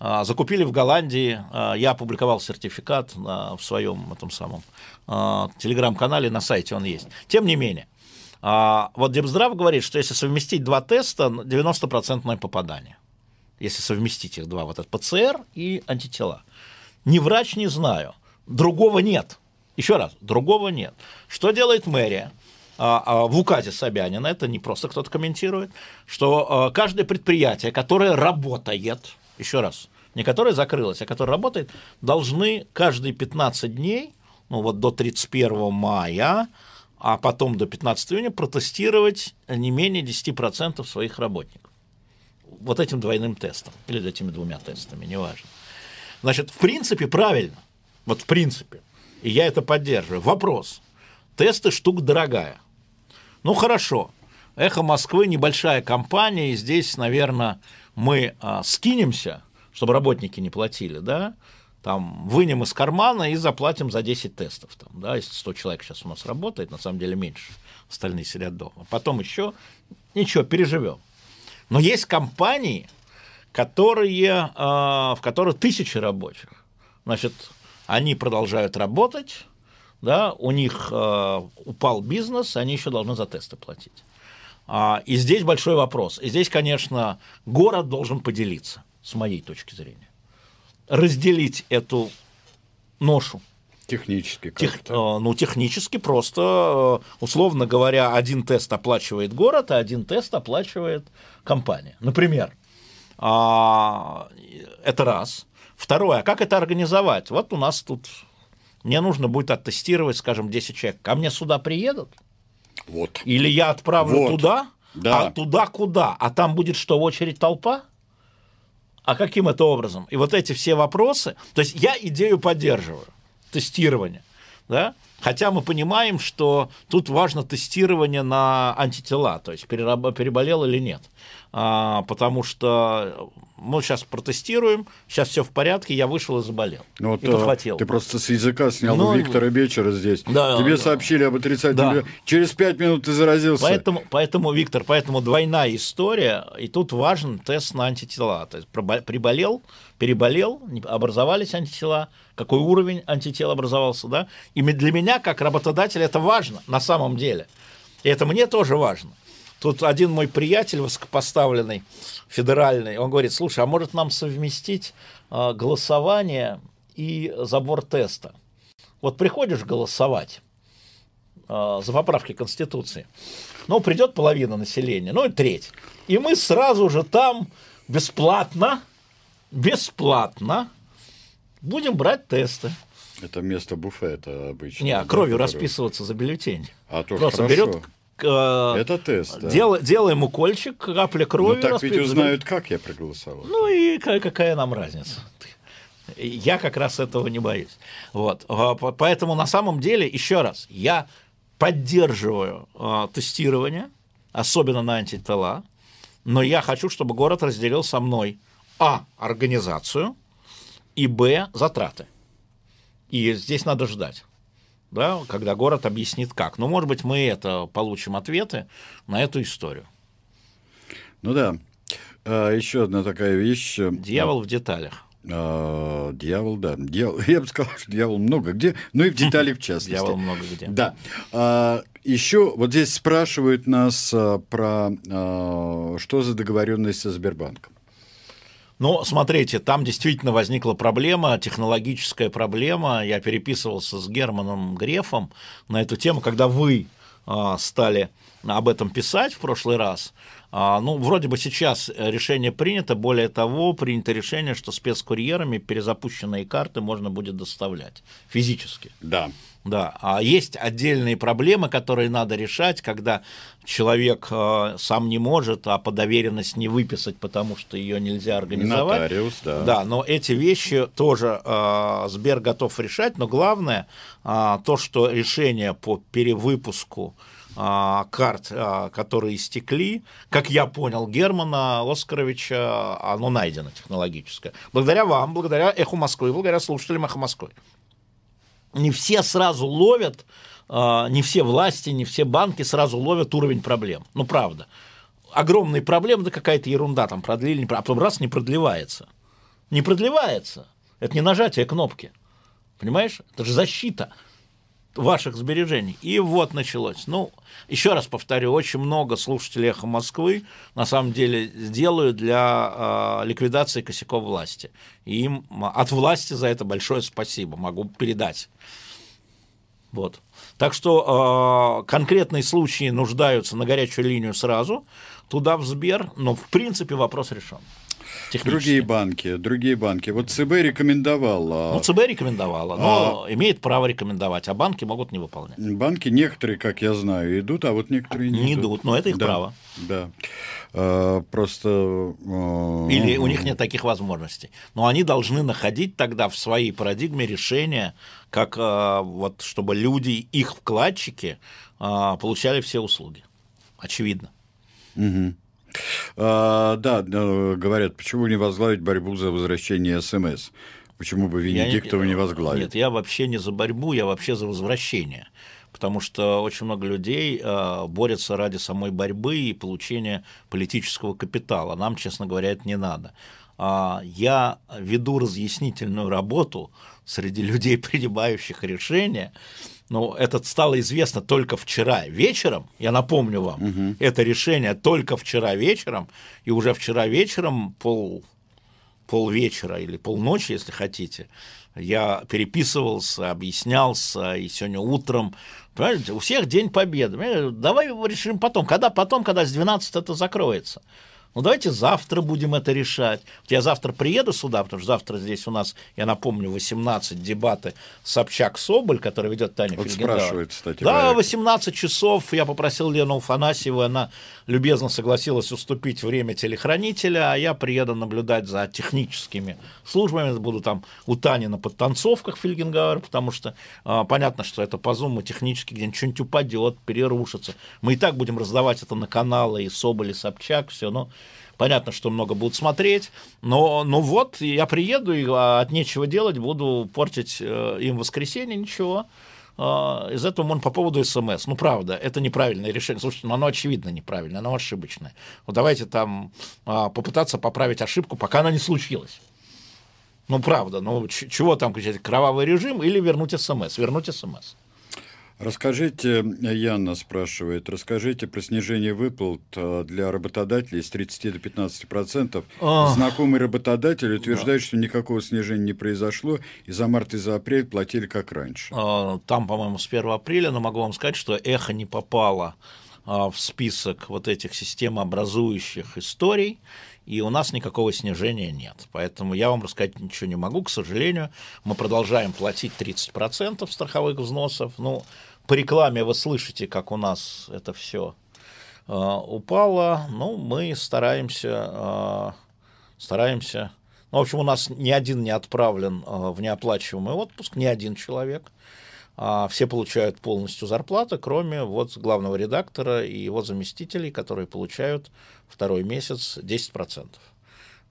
закупили в Голландии, а, я опубликовал сертификат в своем этом самом а, телеграм-канале, на сайте он есть. Тем не менее, вот Депздрав говорит, что если совместить два теста, 90% попадание. Если совместить их два, вот этот ПЦР и антитела. Ни врач, не знаю. Другого нет. Еще раз, другого нет. Что делает мэрия? в указе Собянина, это не просто кто-то комментирует, что каждое предприятие, которое работает, еще раз, не которая закрылась, а которая работает, должны каждые 15 дней, ну вот до 31 мая, а потом до 15 июня протестировать не менее 10% своих работников. Вот этим двойным тестом или этими двумя тестами, неважно. Значит, в принципе, правильно. Вот в принципе. И я это поддерживаю. Вопрос. Тесты штука дорогая. Ну хорошо. Эхо Москвы небольшая компания, и здесь, наверное, мы а, скинемся, чтобы работники не платили, да, там вынем из кармана и заплатим за 10 тестов. Там, да, если 100 человек сейчас у нас работает, на самом деле меньше, остальные сидят дома. Потом еще, ничего, переживем. Но есть компании, которые, а, в которых тысячи рабочих. Значит, они продолжают работать, да, у них э, упал бизнес, они еще должны за тесты платить. А, и здесь большой вопрос. И здесь, конечно, город должен поделиться, с моей точки зрения. Разделить эту ношу. Технически Тех, э, ну, технически просто, э, условно говоря, один тест оплачивает город, а один тест оплачивает компания. Например, а, это раз. Второе, а как это организовать? Вот у нас тут, мне нужно будет оттестировать, скажем, 10 человек. Ко мне сюда приедут? Вот. Или я отправлю вот. туда, да. а туда куда? А там будет что, очередь толпа? А каким это образом? И вот эти все вопросы, то есть я идею поддерживаю, тестирование, да, Хотя мы понимаем, что тут важно тестирование на антитела, то есть переболел или нет. А, потому что мы сейчас протестируем, сейчас все в порядке, я вышел и заболел. Ну, вот, и подхватил. Ты просто с языка снял ну, Виктора Бечера здесь. Да, Тебе да. сообщили об отрицательном. Да. Через пять минут ты заразился. Поэтому, поэтому, Виктор, поэтому двойная история, и тут важен тест на антитела. То есть приболел, переболел, образовались антитела, какой уровень антител образовался, да? И для меня, как работодателя, это важно на самом деле. И это мне тоже важно. Тут один мой приятель высокопоставленный, федеральный, он говорит, слушай, а может нам совместить э, голосование и забор теста? Вот приходишь голосовать э, за поправки Конституции, ну, придет половина населения, ну, и треть. И мы сразу же там бесплатно, бесплатно будем брать тесты. Это место буфета обычно. Не, а кровью да, расписываться за бюллетень. А то Просто хорошо. берет Э, Это тест, да. Дел, делаем укольчик, капля крови. Ну так ведь узнают, как я проголосовал. Ну и какая нам разница? Я как раз этого не боюсь. Вот. А, поэтому на самом деле, еще раз, я поддерживаю э, тестирование, особенно на антитела, но я хочу, чтобы город разделил со мной а. организацию и б. затраты. И здесь надо ждать да, когда город объяснит как. Но, может быть, мы это получим ответы на эту историю. Ну да. А, еще одна такая вещь. Дьявол в деталях. А, дьявол, да. Дьявол, я бы сказал, что дьявол много где, но и в деталях в частности. Дьявол много где. Да. А, еще вот здесь спрашивают нас а, про а, что за договоренность со Сбербанком. Ну, смотрите, там действительно возникла проблема, технологическая проблема. Я переписывался с Германом Грефом на эту тему, когда вы а, стали об этом писать в прошлый раз. А, ну, вроде бы сейчас решение принято, более того, принято решение, что спецкурьерами перезапущенные карты можно будет доставлять физически. Да. Да, а есть отдельные проблемы, которые надо решать, когда человек э, сам не может, а по доверенность не выписать, потому что ее нельзя организовать. Нотариус, да. Да, но эти вещи тоже э, Сбер готов решать, но главное э, то, что решение по перевыпуску э, карт, э, которые истекли, как я понял Германа Оскаровича, оно найдено технологическое. Благодаря вам, благодаря Эху Москвы, благодаря слушателям Эхо Москвы не все сразу ловят, а, не все власти, не все банки сразу ловят уровень проблем. Ну, правда. Огромные проблемы, да какая-то ерунда, там продлили, а потом раз не продлевается. Не продлевается. Это не нажатие кнопки. Понимаешь? Это же защита ваших сбережений. И вот началось. Ну, еще раз повторю, очень много слушателей «Эхо Москвы» на самом деле делают для э, ликвидации косяков власти. И им от власти за это большое спасибо могу передать. Вот. Так что э, конкретные случаи нуждаются на горячую линию сразу, туда в Сбер, но в принципе вопрос решен. Другие банки, другие банки. Вот ЦБ рекомендовал. А ну, ЦБ рекомендовала, но а... имеет право рекомендовать, а банки могут не выполнять. Банки некоторые, как я знаю, идут, а вот некоторые не, не идут. идут. Но это их да, право. Да. А, просто... А... Или у них нет таких возможностей. Но они должны находить тогда в своей парадигме решение, как а, вот, чтобы люди, их вкладчики, а, получали все услуги. Очевидно. Угу. А, да, говорят, почему не возглавить борьбу за возвращение СМС? Почему бы Венедиктова не, не возглавить? Нет, я вообще не за борьбу, я вообще за возвращение. Потому что очень много людей э, борются ради самой борьбы и получения политического капитала. Нам, честно говоря, это не надо. А, я веду разъяснительную работу среди людей, принимающих решения, но это стало известно только вчера вечером, я напомню вам, угу. это решение только вчера вечером, и уже вчера вечером пол, полвечера или полночи, если хотите, я переписывался, объяснялся, и сегодня утром, понимаете, у всех День Победы. Давай решим потом, когда потом, когда с 12 это закроется. Ну, давайте завтра будем это решать. Вот я завтра приеду сюда, потому что завтра здесь у нас, я напомню, 18 дебаты Собчак-Соболь, который ведет Таня вот Фельгендауэр. спрашивает, кстати. Да, говоря. 18 часов. Я попросил Лену Уфанасьеву, она любезно согласилась уступить время телехранителя, а я приеду наблюдать за техническими службами. Буду там у Тани на подтанцовках Фельгенгауэр, потому что а, понятно, что это по зуму технически где-нибудь что-нибудь упадет, перерушится. Мы и так будем раздавать это на каналы и Соболь, и Собчак, все, но Понятно, что много будут смотреть, но, но вот я приеду и а, от нечего делать буду портить э, им воскресенье, ничего. А, из этого можно по поводу СМС. Ну, правда, это неправильное решение. Слушайте, ну, оно очевидно неправильное, оно ошибочное. Вот давайте там а, попытаться поправить ошибку, пока она не случилась. Ну, правда, ну, чего там кричать, кровавый режим или вернуть СМС? Вернуть СМС. Расскажите, Яна спрашивает, расскажите про снижение выплат э, для работодателей с 30 до 15 процентов. Знакомый работодатель утверждает, да. что никакого снижения не произошло, и за март и за апрель платили как раньше. А, там, по-моему, с 1 апреля, но могу вам сказать, что эхо не попало а, в список вот этих системообразующих историй, и у нас никакого снижения нет. Поэтому я вам рассказать ничего не могу, к сожалению. Мы продолжаем платить 30% страховых взносов. Ну, по рекламе вы слышите, как у нас это все э, упало. Ну, мы стараемся, э, стараемся. Ну, в общем, у нас ни один не отправлен э, в неоплачиваемый отпуск, ни один человек. А все получают полностью зарплату, кроме вот главного редактора и его заместителей, которые получают второй месяц 10%.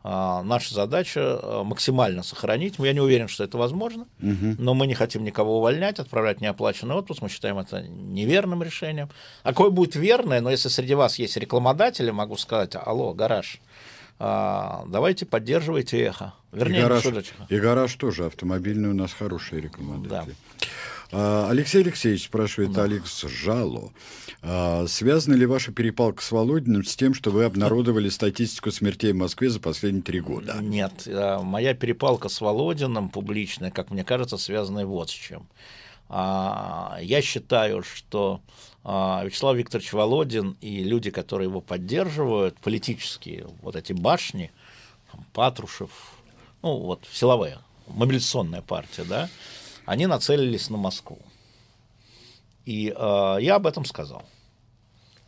А, наша задача а, максимально сохранить. Я не уверен, что это возможно, угу. но мы не хотим никого увольнять, отправлять неоплаченный отпуск. Мы считаем это неверным решением. А какое будет верное, но если среди вас есть рекламодатели, могу сказать, алло, гараж, а, давайте поддерживайте эхо. Вернее, и гараж, и гараж тоже автомобильный у нас хороший рекламодатель. Да. А, Алексей Алексеевич спрашивает да. Алекс Жало. А, связана ли ваша перепалка с Володиным с тем, что вы обнародовали статистику смертей в Москве за последние три года? Нет, а, моя перепалка с Володиным публичная, как мне кажется, связана вот с чем. Я считаю, что Вячеслав Викторович Володин и люди, которые его поддерживают, политические вот эти башни, Патрушев, ну вот силовая, мобилизационная партия, да, они нацелились на Москву. И э, я об этом сказал.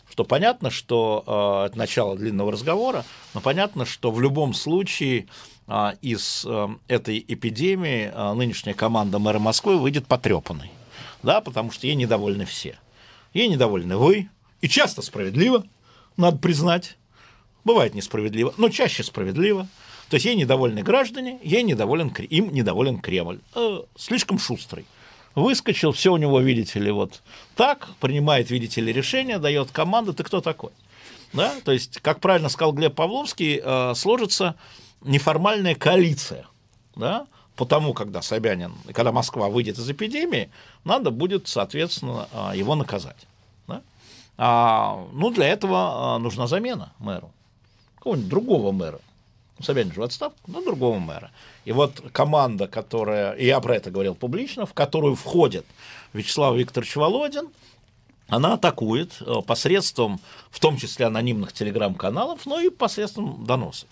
Что понятно, что э, это начало длинного разговора, но понятно, что в любом случае э, из э, этой эпидемии э, нынешняя команда мэра Москвы выйдет потрепанной. Да, потому что ей недовольны все. Ей недовольны вы, и часто справедливо, надо признать. Бывает несправедливо, но чаще справедливо. То есть ей недовольны граждане, ей недоволен, им недоволен Кремль. Э, слишком шустрый. Выскочил, все у него, видите ли, вот так, принимает, видите ли, решение, дает команду, ты кто такой? Да? То есть, как правильно сказал Глеб Павловский, э, сложится неформальная коалиция. Да? Потому, когда Собянин, когда Москва выйдет из эпидемии, надо будет, соответственно, э, его наказать. Да? А, ну, для этого э, нужна замена мэру. Какого-нибудь другого мэра. Собянин же в отставку, на другого мэра. И вот команда, которая, и я про это говорил публично, в которую входит Вячеслав Викторович Володин, она атакует э, посредством, в том числе анонимных телеграм-каналов, но и посредством доносов.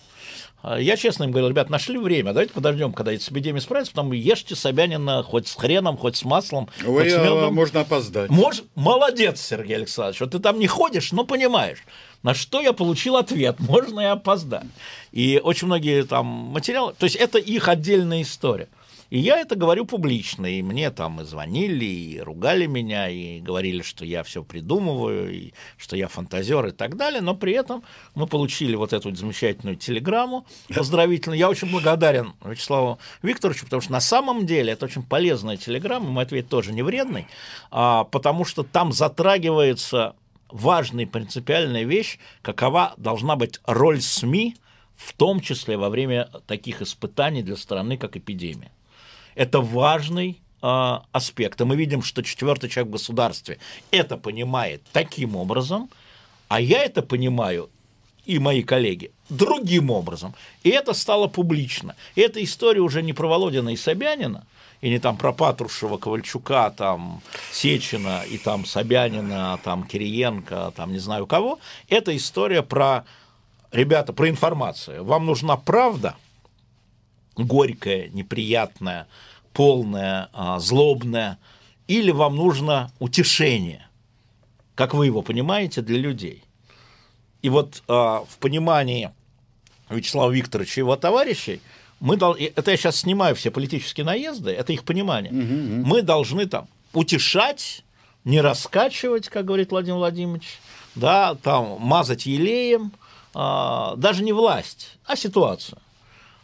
А я честно им говорил, ребят, нашли время, давайте подождем, когда эта эпидемия справится, потом ешьте Собянина хоть с хреном, хоть с маслом, Ой, хоть с медом. Можно опоздать. Мож... Молодец, Сергей Александрович, вот ты там не ходишь, но понимаешь. На что я получил ответ, можно и опоздать. И очень многие там материалы, то есть это их отдельная история. И я это говорю публично, и мне там и звонили, и ругали меня, и говорили, что я все придумываю, и что я фантазер и так далее, но при этом мы получили вот эту замечательную телеграмму поздравительную. Я очень благодарен Вячеславу Викторовичу, потому что на самом деле это очень полезная телеграмма, мой ответ тоже не вредный, а, потому что там затрагивается важная принципиальная вещь, какова должна быть роль СМИ, в том числе во время таких испытаний для страны, как эпидемия. Это важный э, аспект. И мы видим, что четвертый человек в государстве это понимает таким образом, а я это понимаю и мои коллеги другим образом. И это стало публично. И эта история уже не про Володина и Собянина, и не там про Патрушева, Ковальчука, там Сечина и там Собянина, там Кириенко, там не знаю кого. Это история про ребята, про информацию. Вам нужна правда, горькая, неприятная, полная, а, злобная, или вам нужно утешение, как вы его понимаете, для людей. И вот а, в понимании Вячеслава Викторовича и его товарищей мы дол... это я сейчас снимаю все политические наезды, это их понимание. Угу, угу. Мы должны там утешать, не раскачивать, как говорит Владимир Владимирович, да, там мазать елеем, а, даже не власть, а ситуацию.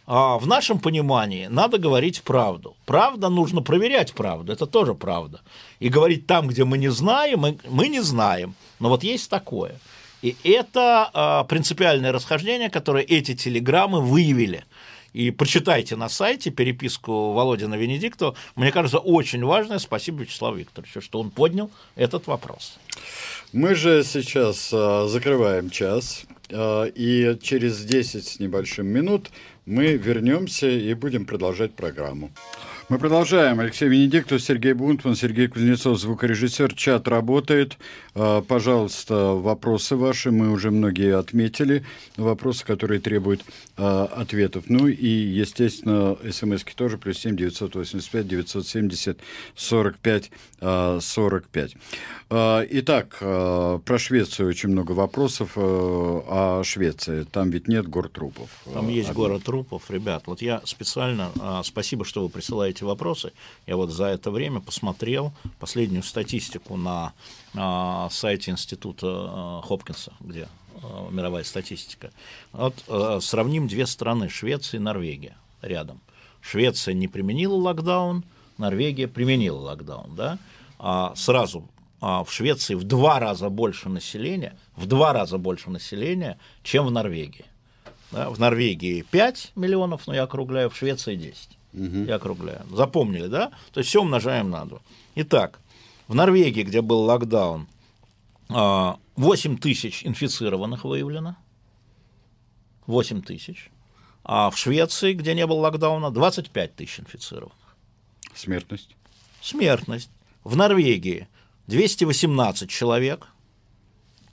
А в нашем понимании надо говорить правду. Правда нужно проверять правду, это тоже правда. И говорить там, где мы не знаем, мы, мы не знаем. Но вот есть такое. И это а, принципиальное расхождение, которое эти телеграммы выявили. И прочитайте на сайте переписку Володина Венедиктова. Мне кажется, очень важное. Спасибо Вячеславу Викторовичу, что он поднял этот вопрос. Мы же сейчас а, закрываем час, а, и через 10 с небольшим минут мы вернемся и будем продолжать программу. Мы продолжаем. Алексей Венедиктов, Сергей Бунтман, Сергей Кузнецов, звукорежиссер. Чат работает. А, пожалуйста, вопросы ваши. Мы уже многие отметили. Вопросы, которые требуют а, ответов. Ну и, естественно, смски тоже. Плюс семь девятьсот восемьдесят пять девятьсот семьдесят сорок пять сорок пять. Итак, а, про Швецию очень много вопросов. О Швеции. Там ведь нет гор трупов. Там есть город трупов, ребят. Вот я специально... Спасибо, что вы присылаете вопросы. Я вот за это время посмотрел последнюю статистику на, на сайте института э, Хопкинса, где мировая статистика. Вот сравним две страны, Швеция и Норвегия, рядом. Швеция не применила локдаун, Норвегия применила локдаун, да? А сразу а в Швеции в два раза больше населения, в два раза больше населения, чем в Норвегии. Да? В Норвегии 5 миллионов, но я округляю, в Швеции 10. Угу. Я округляю. Запомнили, да? То есть все умножаем на 2. Итак, в Норвегии, где был локдаун, 8 а, тысяч инфицированных выявлено. 8 тысяч. А в Швеции, где не было локдауна, 25 тысяч инфицированных. Смертность? Смертность. В Норвегии 218 человек,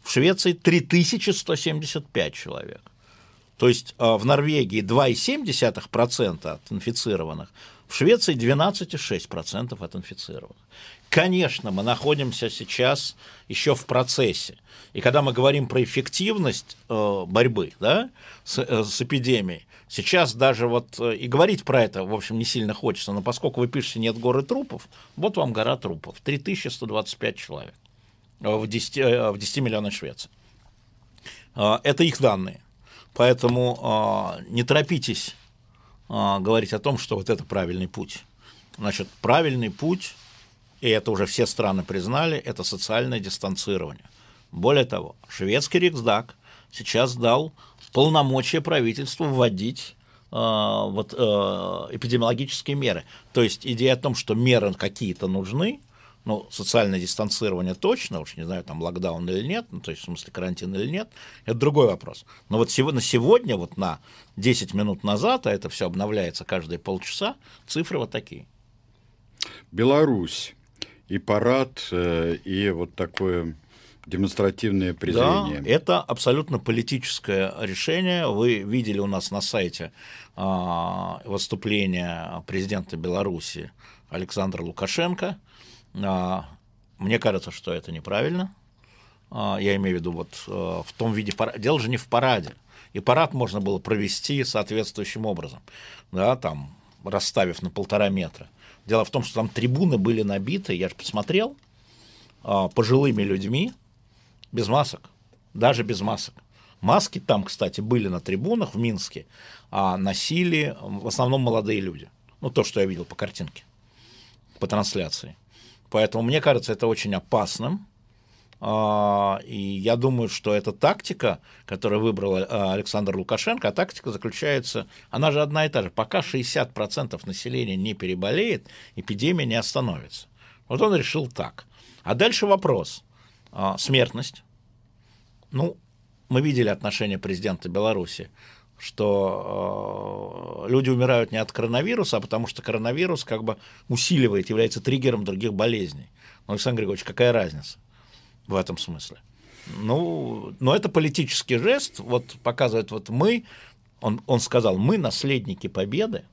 в Швеции 3175 человек. То есть а, в Норвегии 2,7% от инфицированных, в Швеции 12,6% от инфицированных. Конечно, мы находимся сейчас еще в процессе. И когда мы говорим про эффективность э, борьбы да, с, э, с эпидемией, сейчас даже вот э, и говорить про это, в общем, не сильно хочется, но поскольку вы пишете «нет горы трупов», вот вам гора трупов, 3125 человек в 10, в 10 миллионах Швеции. Это их данные. Поэтому э, не торопитесь э, говорить о том, что вот это правильный путь. Значит, правильный путь, и это уже все страны признали, это социальное дистанцирование. Более того, шведский Риксдаг сейчас дал полномочия правительству вводить э, вот, эпидемиологические меры. То есть идея о том, что меры какие-то нужны – ну, социальное дистанцирование точно, уж не знаю, там локдаун или нет, ну, то есть в смысле карантин или нет, это другой вопрос. Но вот сегодня, сегодня, вот на 10 минут назад, а это все обновляется каждые полчаса, цифры вот такие. Беларусь и парад, э, и вот такое демонстративное презрение. Да, это абсолютно политическое решение. Вы видели у нас на сайте а, выступление президента Беларуси Александра Лукашенко – мне кажется, что это неправильно. А, я имею в виду вот э, в том виде дело же не в параде. И парад можно было провести соответствующим образом, да, там расставив на полтора метра. Дело в том, что там трибуны были набиты, я же посмотрел, а, пожилыми людьми без масок, даже без масок. Маски там, кстати, были на трибунах в Минске, а носили в основном молодые люди. Ну, то, что я видел по картинке, по трансляции. Поэтому мне кажется это очень опасным. А, и я думаю, что эта тактика, которую выбрал а, Александр Лукашенко, а тактика заключается, она же одна и та же. Пока 60% населения не переболеет, эпидемия не остановится. Вот он решил так. А дальше вопрос. А, смертность. Ну, мы видели отношение президента Беларуси что э, люди умирают не от коронавируса, а потому что коронавирус как бы усиливает, является триггером других болезней. Но, Александр Григорьевич, какая разница в этом смысле? Ну, но это политический жест, вот показывает, вот мы, он, он сказал, мы наследники победы,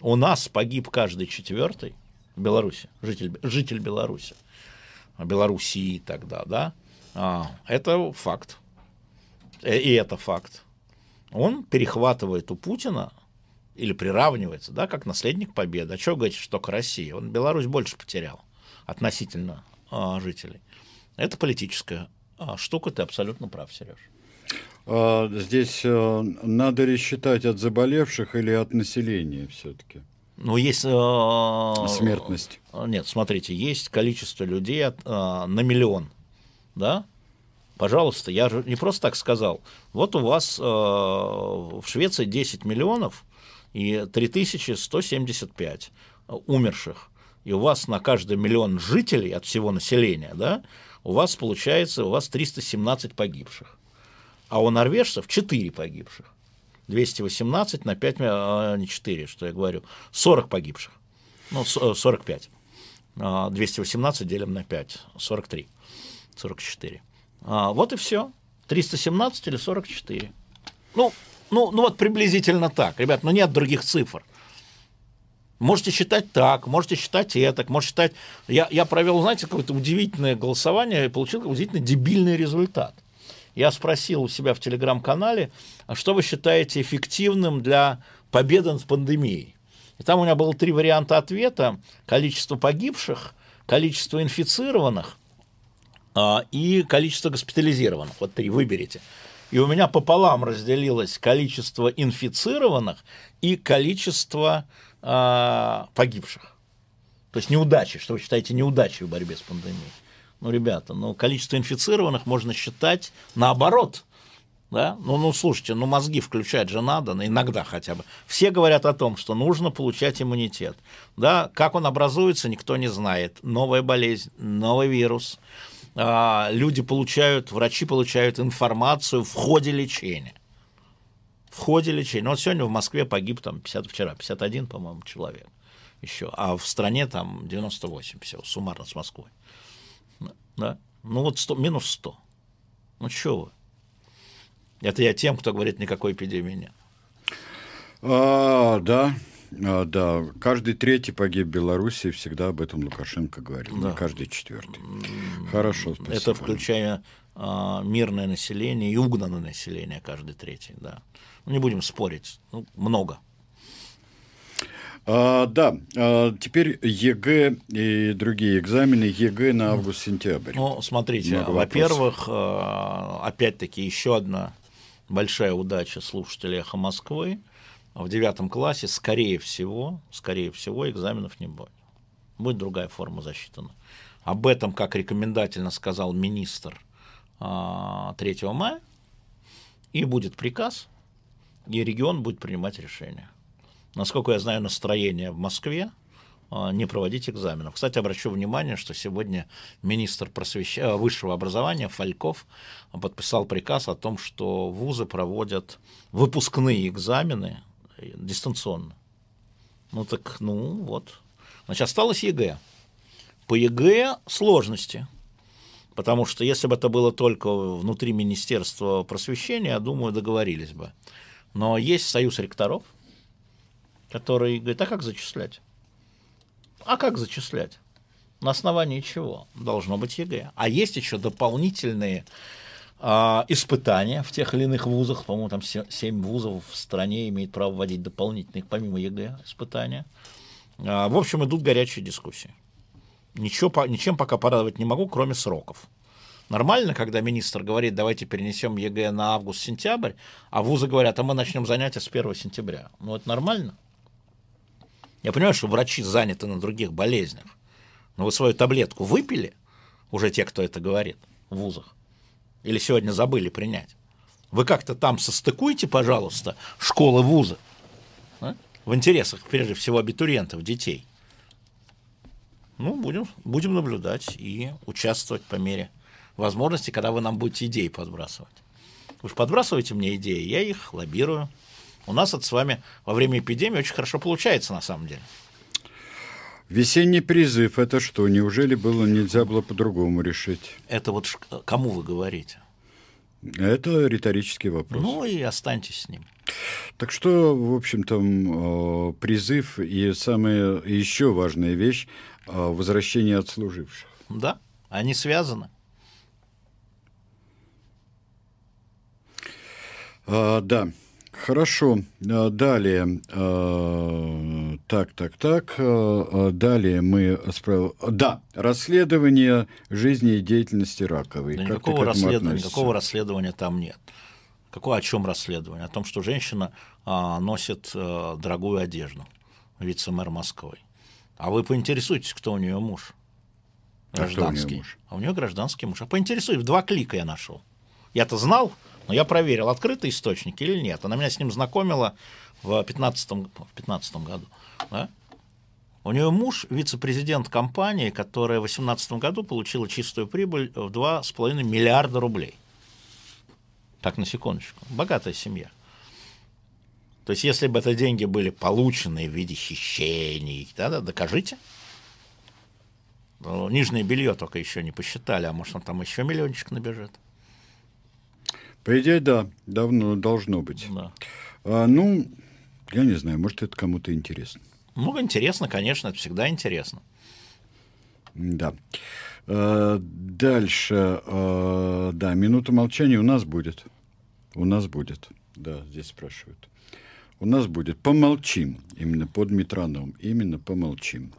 у нас погиб каждый четвертый в Беларуси, житель, житель Беларуси, Белоруссии тогда, да, а, это факт. Э, и это факт. Он перехватывает у Путина или приравнивается, да, как наследник победы. А что говорить, что к России? Он Беларусь больше потерял относительно а, жителей. Это политическая а, штука, ты абсолютно прав, Сереж. А, здесь а, надо ли считать от заболевших или от населения все-таки? Ну, есть... Э, Смертность. Нет, смотрите, есть количество людей от, э, на миллион, да? Пожалуйста, я же не просто так сказал. Вот у вас э, в Швеции 10 миллионов и 3175 умерших. И у вас на каждый миллион жителей от всего населения, да, у вас получается, у вас 317 погибших. А у норвежцев 4 погибших. 218 на 5, а не 4, что я говорю, 40 погибших. Ну, 45. 218 а, делим на 5, 43, 44. А, вот и все. 317 или 44. Ну, ну, ну вот приблизительно так, ребят, но нет других цифр. Можете считать так, можете считать это, можете считать... Я, я провел, знаете, какое-то удивительное голосование и получил удивительно дебильный результат. Я спросил у себя в телеграм-канале, а что вы считаете эффективным для победы над пандемией? И там у меня было три варианта ответа. Количество погибших, количество инфицированных и количество госпитализированных. Вот три, выберите. И у меня пополам разделилось количество инфицированных и количество а, погибших. То есть неудачи, что вы считаете неудачей в борьбе с пандемией. Ну, ребята, ну, количество инфицированных можно считать наоборот. Да? Ну, ну, слушайте, ну, мозги включать же надо, ну, иногда хотя бы. Все говорят о том, что нужно получать иммунитет. Да? Как он образуется, никто не знает. Новая болезнь, новый вирус. А, люди получают, врачи получают информацию в ходе лечения. В ходе лечения. Ну, вот сегодня в Москве погиб там 50, вчера 51, по-моему, человек еще, а в стране там 98 всего, суммарно с Москвой. Да? Ну вот 100, минус 100. Ну что вы? Это я тем, кто говорит, никакой эпидемии нет. А, да, а, да. Каждый третий погиб в Беларуси, всегда об этом Лукашенко говорил. Да. Не каждый четвертый. Хорошо, спасибо. Это включая а, мирное население и угнанное население, каждый третий, да. Ну, не будем спорить. Ну, много. А, да, а, теперь ЕГЭ и другие экзамены. ЕГЭ на август-сентябрь. Ну, смотрите, во-первых, а, опять-таки еще одна большая удача слушателей «Эхо Москвы». В девятом классе, скорее всего, скорее всего, экзаменов не будет. Будет другая форма засчитана. Об этом, как рекомендательно сказал министр 3 мая, и будет приказ, и регион будет принимать решение насколько я знаю, настроение в Москве а, не проводить экзаменов. Кстати, обращу внимание, что сегодня министр просвещ... Э, высшего образования Фальков подписал приказ о том, что вузы проводят выпускные экзамены дистанционно. Ну так, ну вот. Значит, осталось ЕГЭ. По ЕГЭ сложности. Потому что если бы это было только внутри Министерства просвещения, я думаю, договорились бы. Но есть союз ректоров – который говорит, а как зачислять? А как зачислять? На основании чего? Должно быть ЕГЭ. А есть еще дополнительные э, испытания в тех или иных вузах. По-моему, там 7 вузов в стране имеют право вводить дополнительных, помимо ЕГЭ, испытания. Э, в общем, идут горячие дискуссии. Ничего, ничем пока порадовать не могу, кроме сроков. Нормально, когда министр говорит, давайте перенесем ЕГЭ на август-сентябрь, а вузы говорят, а мы начнем занятия с 1 сентября. Ну, это нормально? Я понимаю, что врачи заняты на других болезнях, но вы свою таблетку выпили, уже те, кто это говорит, в вузах, или сегодня забыли принять. Вы как-то там состыкуйте, пожалуйста, школы, вузы, а? в интересах, прежде всего, абитуриентов, детей. Ну, будем, будем наблюдать и участвовать по мере возможности, когда вы нам будете идеи подбрасывать. Вы же подбрасываете мне идеи, я их лоббирую. У нас это с вами во время эпидемии очень хорошо получается, на самом деле. Весенний призыв – это что? Неужели было нельзя было по-другому решить? Это вот кому вы говорите? Это риторический вопрос. Ну и останьтесь с ним. Так что, в общем-то, призыв и самая еще важная вещь – возвращение отслуживших. Да, они связаны. А, да, хорошо. А, далее. А, так, так, так. А, далее мы... Справ... Да, расследование жизни и деятельности Раковой. Да никакого, расследования, никакого расследования там нет. Какое о чем расследование? О том, что женщина а, носит а, дорогую одежду, вице-мэр Москвы. А вы поинтересуйтесь, кто у нее муж? Гражданский. А, у нее муж? а у нее гражданский муж. А поинтересуйтесь, два клика я нашел. Я-то знал, но я проверил, открытый источник или нет. Она меня с ним знакомила в 2015, в 15 году. Да? У нее муж вице-президент компании, которая в 2018 году получила чистую прибыль в 2,5 миллиарда рублей. Так, на секундочку. Богатая семья. То есть, если бы это деньги были получены в виде хищений, да, да, докажите. Но нижнее белье только еще не посчитали, а может, он там еще миллиончик набежит. По идее, да, давно должно быть. Да. А, ну, я не знаю, может, это кому-то интересно. Ну, интересно, конечно, это всегда интересно. Да. А, дальше, а, да, минута молчания у нас будет. У нас будет. Да, здесь спрашивают. У нас будет «Помолчим», именно под метроном, именно «Помолчим».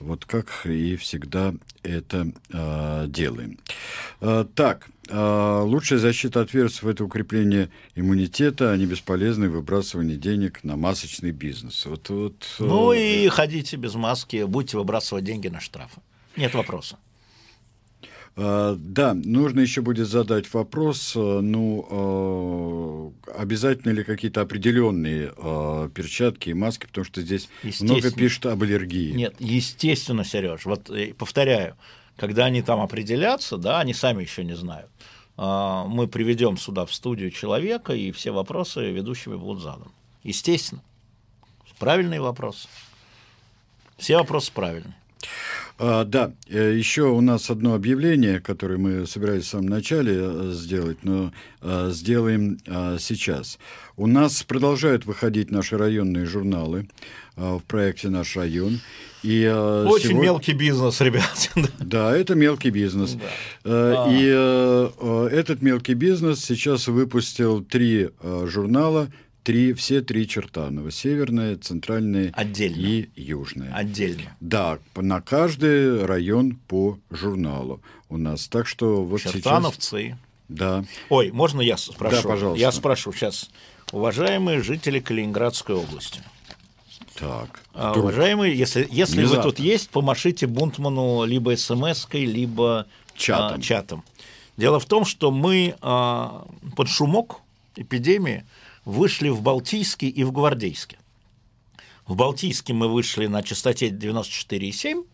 Вот как и всегда это э, делаем. Э, так, э, лучшая защита от вирусов – это укрепление иммунитета, а не бесполезное выбрасывание денег на масочный бизнес. Вот, вот, ну э, и ходите без маски, будете выбрасывать деньги на штрафы. Нет вопроса. А, да, нужно еще будет задать вопрос, э, ну, э, обязательно ли какие-то определенные э, перчатки и маски, потому что здесь много пишут об аллергии. Нет, естественно, Сереж, вот повторяю, когда они там определятся, да, они сами еще не знают, а, мы приведем сюда в студию человека, и все вопросы ведущими будут заданы. Естественно. Правильные вопросы. Все вопросы правильные. А, да, э, еще у нас одно объявление, которое мы собирались в самом начале э, сделать, но а, сделаем а, сейчас. У нас продолжают выходить наши районные журналы а, в проекте «Наш район». И, а, Очень сегодня... мелкий бизнес, ребят. Да, это мелкий бизнес. Да. А, и а, этот мелкий бизнес сейчас выпустил три а, журнала три, все три черта. Новосеверная, центральная Отдельно. и южная. Отдельно. Да, на каждый район по журналу у нас. Так что вот Чертановцы. сейчас... Да. Ой, можно я спрошу? Да, пожалуйста. Я спрошу сейчас. Уважаемые жители Калининградской области. Так. А, уважаемые, если, если вы тут есть, помашите Бунтману либо смс-кой, либо чатом. А, чатом. Дело в том, что мы а, под шумок эпидемии вышли в Балтийский и в Гвардейский. В Балтийске мы вышли на частоте 94,7,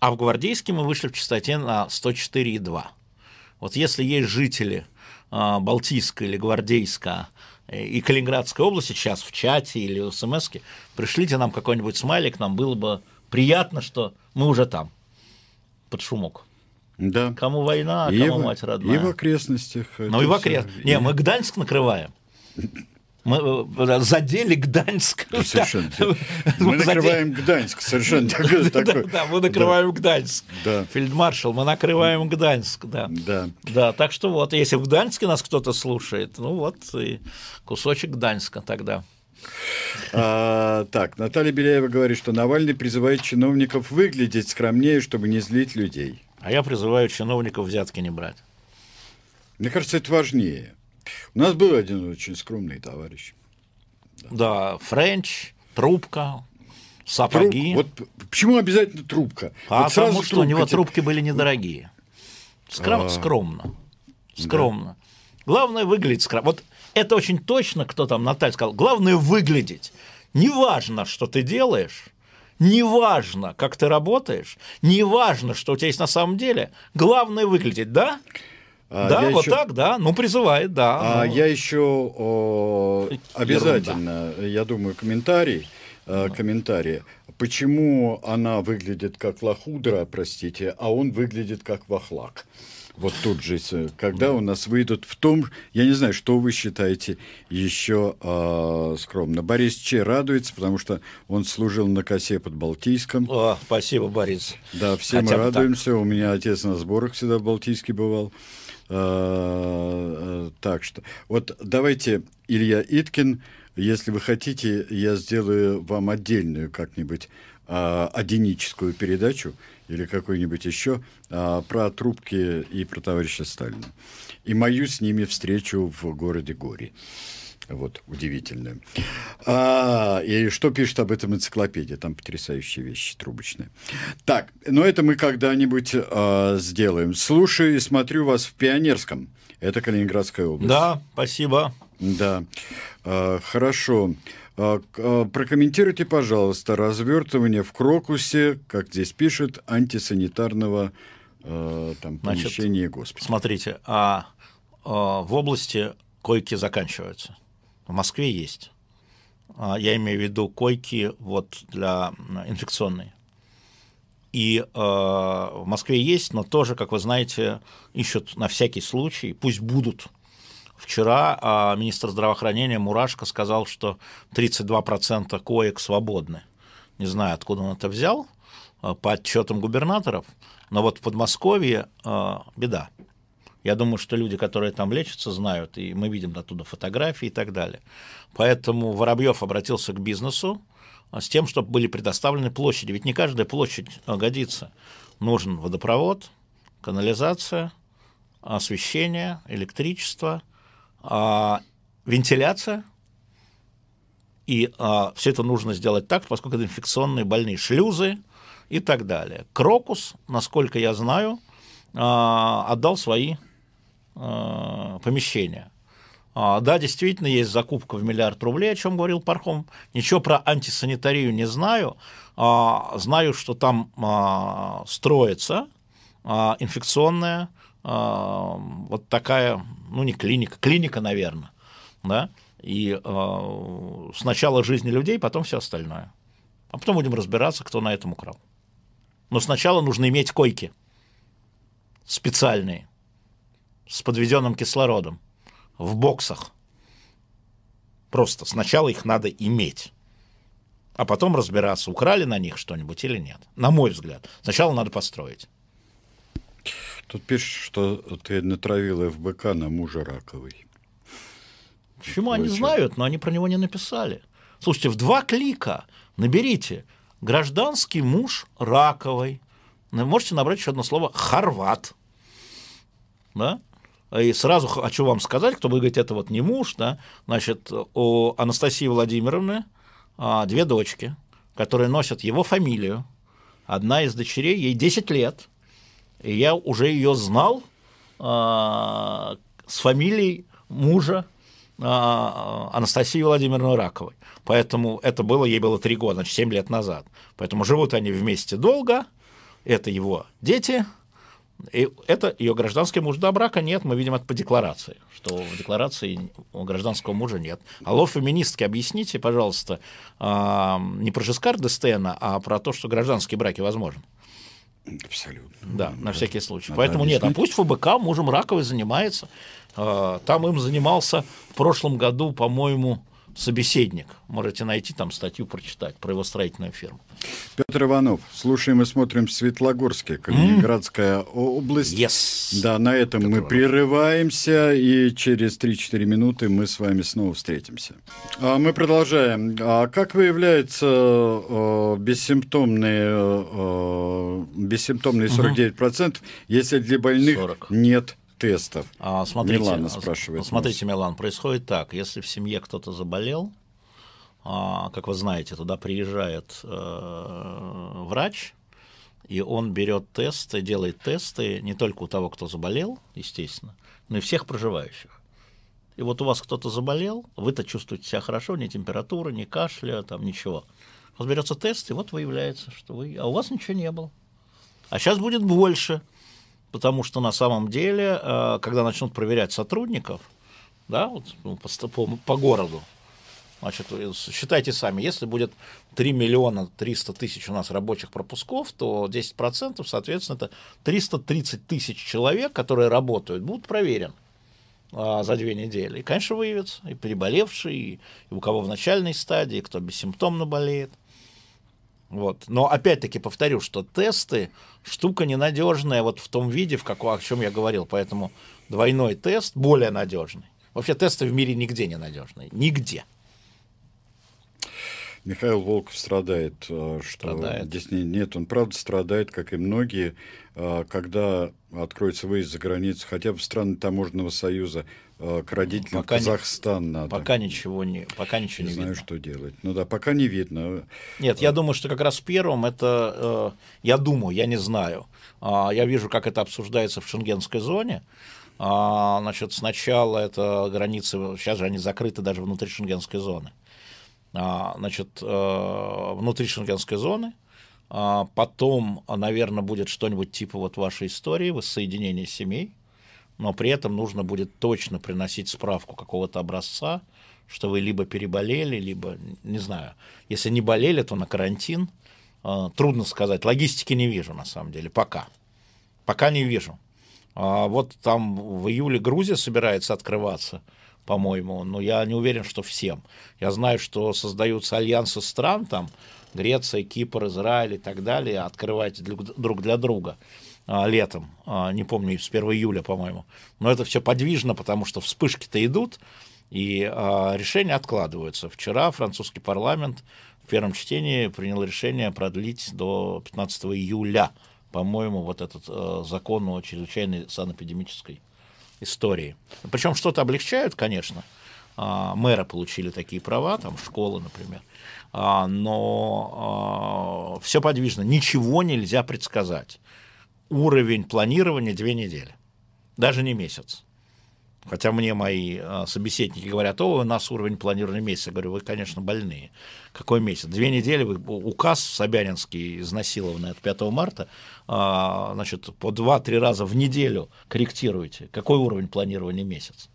а в Гвардейске мы вышли в частоте на 104,2. Вот если есть жители а, Балтийска или Гвардейска э, и Калининградской области сейчас в чате или в смс пришлите нам какой-нибудь смайлик, нам было бы приятно, что мы уже там, под шумок. Да. Кому война, а кому в, мать родная. И в окрестностях. Ну и в окрестностях. Не, мы Гданьск накрываем. Мы э, задели Гданьск. Да, совершенно. Мы накрываем Гданьск, совершенно такой. Да, да, мы накрываем Гданьск. Да. Фельдмаршал, мы накрываем Гданьск, да. Да. Да, так что вот, если в Гданьске нас кто-то слушает, ну вот и кусочек Гданьска тогда. А, так, Наталья Беляева говорит, что Навальный призывает чиновников выглядеть скромнее, чтобы не злить людей. А я призываю чиновников взятки не брать. Мне кажется, это важнее. У нас был один очень скромный товарищ. Да, да Френч, трубка, сапоги. Труп, вот почему обязательно трубка? А вот потому что трубка, у него трубки были недорогие. Скром, а... Скромно. Скромно. Да. Главное выглядеть скромно. Вот это очень точно, кто там Наталья сказал. Главное выглядеть. Неважно, что ты делаешь, неважно, как ты работаешь, неважно, что у тебя есть на самом деле, главное выглядеть, да? А, да, вот еще... так, да, ну призывает, да. А ну... я еще о, обязательно, Ерунда. я думаю, комментарий, да. комментарий почему она выглядит как лохудра, простите, а он выглядит как вахлак? Вот тут же, когда у нас выйдут в том, я не знаю, что вы считаете еще э, скромно. Борис Че радуется, потому что он служил на косе под Балтийском. О, спасибо, Борис. Да, все Хотя мы радуемся. Так. У меня отец на сборах всегда в Балтийске бывал. А, так что, вот давайте Илья Иткин, если вы хотите, я сделаю вам отдельную как-нибудь а, одиническую передачу или какую-нибудь еще а, про трубки и про товарища Сталина. И мою с ними встречу в городе Гори. Вот, удивительная. А, и что пишет об этом энциклопедия? Там потрясающие вещи трубочные. Так, но это мы когда-нибудь а, сделаем. Слушаю и смотрю вас в Пионерском. Это Калининградская область. Да, спасибо. Да, а, хорошо. А, а, прокомментируйте, пожалуйста, развертывание в Крокусе, как здесь пишет, антисанитарного а, там, помещения госпиталя. Смотрите, а, а в области койки заканчиваются. В Москве есть. Я имею в виду койки вот для инфекционной. И э, в Москве есть, но тоже, как вы знаете, ищут на всякий случай, пусть будут Вчера а, министр здравоохранения Мурашко сказал, что 32% коек свободны. Не знаю, откуда он это взял, а, по отчетам губернаторов, но вот в Подмосковье а, беда. Я думаю, что люди, которые там лечатся, знают, и мы видим оттуда фотографии и так далее. Поэтому Воробьев обратился к бизнесу с тем, чтобы были предоставлены площади. Ведь не каждая площадь годится. Нужен водопровод, канализация, освещение, электричество – а, вентиляция, и а, все это нужно сделать так, поскольку это инфекционные больные шлюзы и так далее. Крокус, насколько я знаю, а, отдал свои а, помещения. А, да, действительно, есть закупка в миллиард рублей, о чем говорил Пархом. Ничего про антисанитарию не знаю. А, знаю, что там а, строится инфекционная вот такая, ну не клиника, клиника, наверное, да, и э, сначала жизни людей, потом все остальное. А потом будем разбираться, кто на этом украл. Но сначала нужно иметь койки специальные, с подведенным кислородом, в боксах. Просто сначала их надо иметь, а потом разбираться, украли на них что-нибудь или нет. На мой взгляд. Сначала надо построить. Тут пишешь, что ты натравил ФБК на мужа Раковой. Почему они знают, но они про него не написали. Слушайте, в два клика наберите гражданский муж Раковой. Можете набрать еще одно слово хорват. Да? И сразу хочу вам сказать, кто будет говорить, это вот не муж, да, значит, у Анастасии Владимировны а, две дочки, которые носят его фамилию. Одна из дочерей, ей 10 лет – и я уже ее знал а, с фамилией мужа а, Анастасии Владимировны Раковой. Поэтому это было, ей было три года, значит, 7 лет назад. Поэтому живут они вместе долго, это его дети, и это ее гражданский муж. Да, брака нет, мы видим это по декларации, что в декларации у гражданского мужа нет. Алло, феминистки, объясните, пожалуйста, а, не про Жескар Дестена, а про то, что гражданские браки возможны. Абсолютно. Да, на да. всякий случай. Надо Поэтому объяснить. нет, а пусть ФБК мужем Раковой занимается. А, там им занимался в прошлом году, по-моему, собеседник. Можете найти там статью, прочитать про его строительную фирму. Петр Иванов, слушаем и смотрим в Светлогорске, Калининградская mm. область. Yes. Да, на этом Петр мы Иванов. прерываемся, и через 3-4 минуты мы с вами снова встретимся. А мы продолжаем. А как выявляется э, бессимптомные, э, бессимптомные 49%, mm-hmm. если для больных 40. нет тестов. А, смотрите, Милана спрашивает. Смотрите, нас. Милан, происходит так. Если в семье кто-то заболел, а, как вы знаете, туда приезжает э, врач, и он берет тесты, делает тесты не только у того, кто заболел, естественно, но и всех проживающих. И вот у вас кто-то заболел, вы-то чувствуете себя хорошо, ни температуры, ни кашля, там ничего. Вас берется тест, и вот выявляется, что вы, а у вас ничего не было. А сейчас будет больше потому что на самом деле, э, когда начнут проверять сотрудников, да, вот, ну, по, по, по городу, Значит, считайте сами, если будет 3 миллиона 300 тысяч у нас рабочих пропусков, то 10%, соответственно, это 330 тысяч человек, которые работают, будут проверены а, за две недели. И, конечно, выявятся и переболевшие, и у кого в начальной стадии, кто бессимптомно болеет. Вот. Но опять-таки повторю, что тесты штука ненадежная вот в том виде, в каком, о чем я говорил. Поэтому двойной тест более надежный. Вообще тесты в мире нигде не надежные. Нигде. Михаил Волков страдает, э, что страдает. здесь нет, он правда страдает, как и многие, э, когда откроется выезд за границу, хотя бы в страны таможенного союза, э, к родителям пока Казахстан не, надо. Пока ничего не, пока ничего не, не знаю, видно. что делать. Ну да, пока не видно. Нет, я думаю, что как раз первым это, я думаю, я не знаю, а, я вижу, как это обсуждается в шенгенской зоне. А, значит, сначала это границы, сейчас же они закрыты даже внутри шенгенской зоны. А, значит, э, внутри шенгенской зоны. А, потом, наверное, будет что-нибудь типа вот вашей истории, воссоединение семей, но при этом нужно будет точно приносить справку какого-то образца, что вы либо переболели, либо, не знаю, если не болели, то на карантин. А, трудно сказать, логистики не вижу на самом деле, пока. Пока не вижу. Вот там в июле Грузия собирается открываться – по-моему, но я не уверен, что всем. Я знаю, что создаются альянсы стран, там, Греция, Кипр, Израиль и так далее, открывать друг для друга а, летом, а, не помню, с 1 июля, по-моему. Но это все подвижно, потому что вспышки-то идут, и а, решения откладываются. Вчера французский парламент в первом чтении принял решение продлить до 15 июля, по-моему, вот этот закон о чрезвычайной санэпидемической истории. Причем что-то облегчают, конечно. А, мэры получили такие права, там школы, например. А, но а, все подвижно, ничего нельзя предсказать. Уровень планирования две недели, даже не месяц. Хотя мне мои а, собеседники говорят, о, у нас уровень планирования месяца. Я говорю, вы, конечно, больные. Какой месяц? Две недели, вы, указ Собянинский, изнасилованный от 5 марта, а, значит, по 2-3 раза в неделю корректируете. Какой уровень планирования месяц?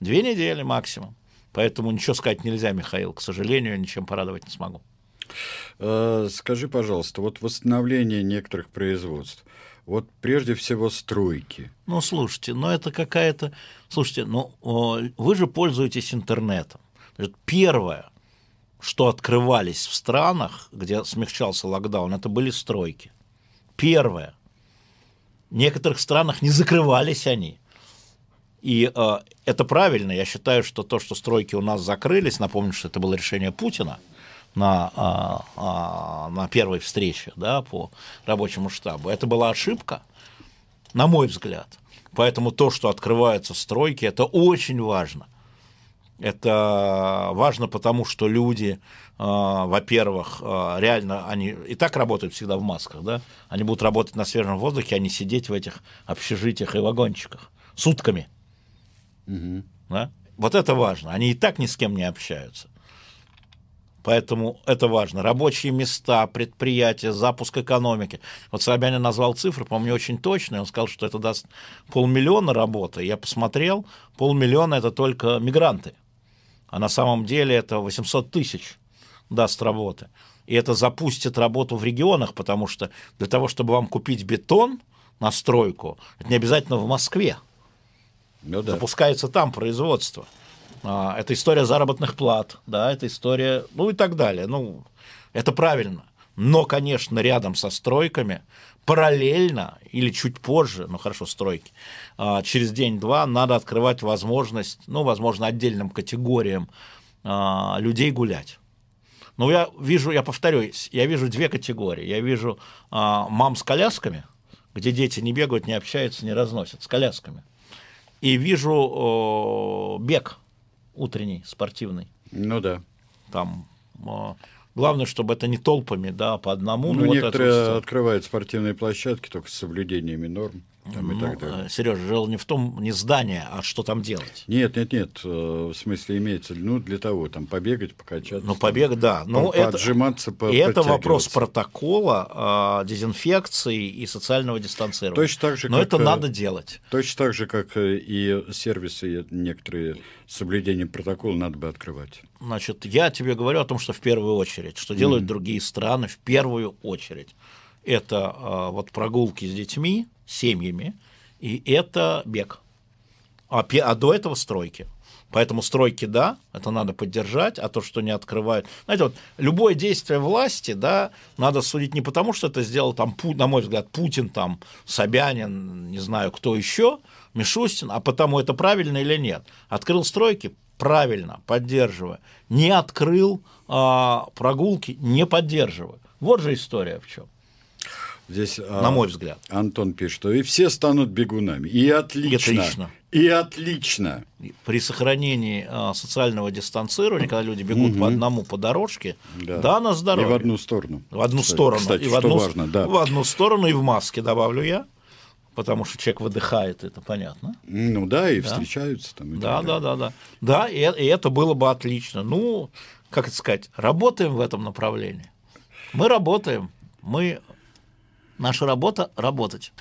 Две недели максимум. Поэтому ничего сказать нельзя, Михаил. К сожалению, ничем порадовать не смогу. Э, скажи, пожалуйста, вот восстановление некоторых производств – вот прежде всего стройки. Ну, слушайте, ну это какая-то... Слушайте, ну вы же пользуетесь интернетом. Первое, что открывались в странах, где смягчался локдаун, это были стройки. Первое. В некоторых странах не закрывались они. И э, это правильно. Я считаю, что то, что стройки у нас закрылись, напомню, что это было решение Путина, на, а, а, на первой встрече да, по рабочему штабу. Это была ошибка, на мой взгляд. Поэтому то, что открываются стройки, это очень важно. Это важно потому, что люди, э, во-первых, реально, они и так работают всегда в масках, да? Они будут работать на свежем воздухе, а не сидеть в этих общежитиях и вагончиках сутками. Угу. Да? Вот это важно. Они и так ни с кем не общаются. Поэтому это важно. Рабочие места, предприятия, запуск экономики. Вот Собянин назвал цифры, по-моему, очень точные. Он сказал, что это даст полмиллиона работы. Я посмотрел, полмиллиона – это только мигранты. А на самом деле это 800 тысяч даст работы. И это запустит работу в регионах, потому что для того, чтобы вам купить бетон на стройку, это не обязательно в Москве. Ну, да. Запускается там производство. А, это история заработных плат, да, это история, ну и так далее. Ну, это правильно. Но, конечно, рядом со стройками, параллельно или чуть позже, ну хорошо, стройки, а, через день-два надо открывать возможность, ну, возможно, отдельным категориям а, людей гулять. Но я вижу, я повторюсь, я вижу две категории. Я вижу мам с колясками, где дети не бегают, не общаются, не разносят, с колясками. И вижу бег утренний, спортивный. Ну да. Там а, Главное, чтобы это не толпами, да, а по одному. Ну, ну некоторые вот открывают спортивные площадки только с соблюдениями норм. Там и Ну, так далее. э, Сережа, дело не в том, не здание, а что там делать. Нет, нет, нет, э, в смысле имеется, ну, для того, там, побегать, покачаться. Ну, побег, да. Ну, по- это, поотжиматься, по- и это вопрос протокола, а, дезинфекции и социального дистанцирования. Точно так же, Но как, это э, надо делать. Точно так же, как э, и сервисы некоторые с соблюдением протокола надо бы открывать. Значит, я тебе говорю о том, что в первую очередь, что делают другие страны в первую очередь. Это а, вот прогулки с детьми, семьями, и это бег. А, а до этого стройки. Поэтому стройки, да, это надо поддержать, а то, что не открывают. Знаете, вот любое действие власти, да, надо судить не потому, что это сделал там, на мой взгляд, Путин, там, Собянин, не знаю, кто еще, Мишустин, а потому это правильно или нет. Открыл стройки, правильно, поддерживаю. Не открыл а, прогулки, не поддерживаю. Вот же история в чем, Здесь, а, на мой взгляд. Антон пишет, что и все станут бегунами. И отлично. отлично. И отлично. при сохранении а, социального дистанцирования, когда люди бегут по одному по дорожке, да, на И здоровье. в одну сторону. В одну Кстати, сторону. Кстати, и в одну, важно, да. В одну сторону и в маске, добавлю я, потому что человек выдыхает, это понятно. Ну да, и встречаются там. и Да, да, да, да. Да, и, э- и это было бы отлично. Ну, как это сказать, работаем в этом направлении. Мы работаем. Мы... Наша работа – работать.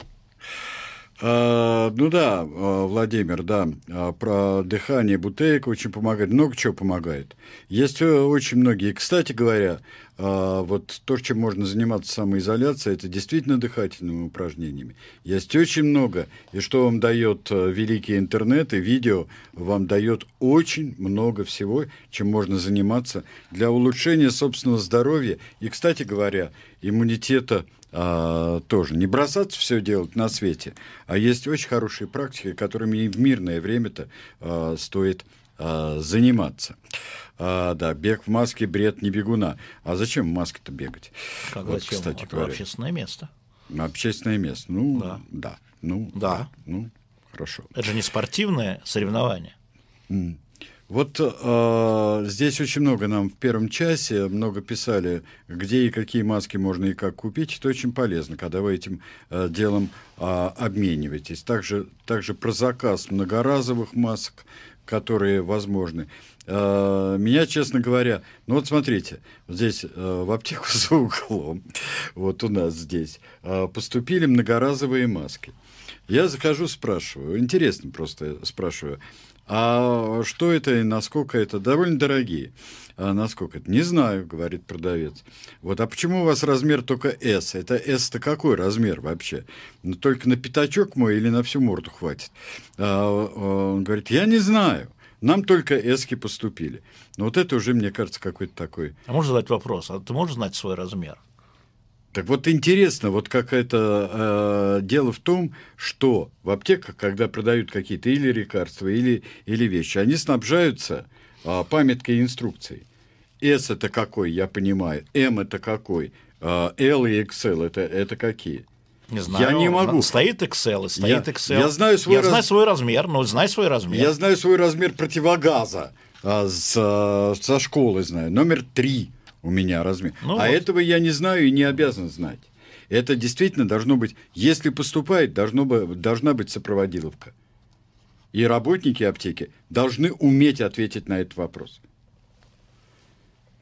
А, ну да, а, Владимир, да, а, про дыхание бутейка очень помогает, много чего помогает. Есть э, очень многие. Кстати говоря, вот то, чем можно заниматься самоизоляцией, это действительно дыхательными упражнениями. Есть очень много. И что вам дает э, великий интернет и видео, вам дает очень много всего, чем можно заниматься для улучшения собственного здоровья. И, кстати говоря, иммунитета а, тоже. Не бросаться все делать на свете, а есть очень хорошие практики, которыми и в мирное время-то а, стоит а, заниматься. А, да, бег в маске, бред не бегуна. А зачем в маске-то бегать? Как Вот, зачем? кстати это говоря. общественное место. Общественное место. Ну, Да. да. Ну, Да. Ну, хорошо. Это же не спортивное соревнование. Вот э, здесь очень много нам в первом часе, много писали, где и какие маски можно и как купить. Это очень полезно, когда вы этим э, делом э, обмениваетесь. Также, также про заказ многоразовых масок, которые возможны. Э, меня, честно говоря, ну вот смотрите, здесь э, в аптеку за углом, вот у нас здесь, э, поступили многоразовые маски. Я захожу, спрашиваю, интересно просто спрашиваю, а что это и насколько это? Довольно дорогие. А насколько это? Не знаю, говорит продавец. Вот, а почему у вас размер только S? Это S-то какой размер вообще? Ну, только на пятачок мой или на всю морду хватит? А, а, он говорит, я не знаю. Нам только эски поступили. Но вот это уже, мне кажется, какой-то такой А можно задать вопрос? А ты можешь знать свой размер? Так вот интересно, вот как это э, дело в том, что в аптеках, когда продают какие-то или лекарства, или, или вещи, они снабжаются э, памяткой и инструкцией. S это какой, я понимаю, M это какой, э, L и XL это, это какие? Не знаю. Я не могу. Стоит Excel, и стоит Я- Excel. я знаю свой Я раз- знаю свой размер, но знай свой размер. Я знаю свой размер противогаза а, с, а, со школы знаю. Номер три у меня размер. Ну а вот. этого я не знаю и не обязан знать. Это действительно должно быть, если поступает, должно бы, должна быть сопроводиловка. И работники аптеки должны уметь ответить на этот вопрос.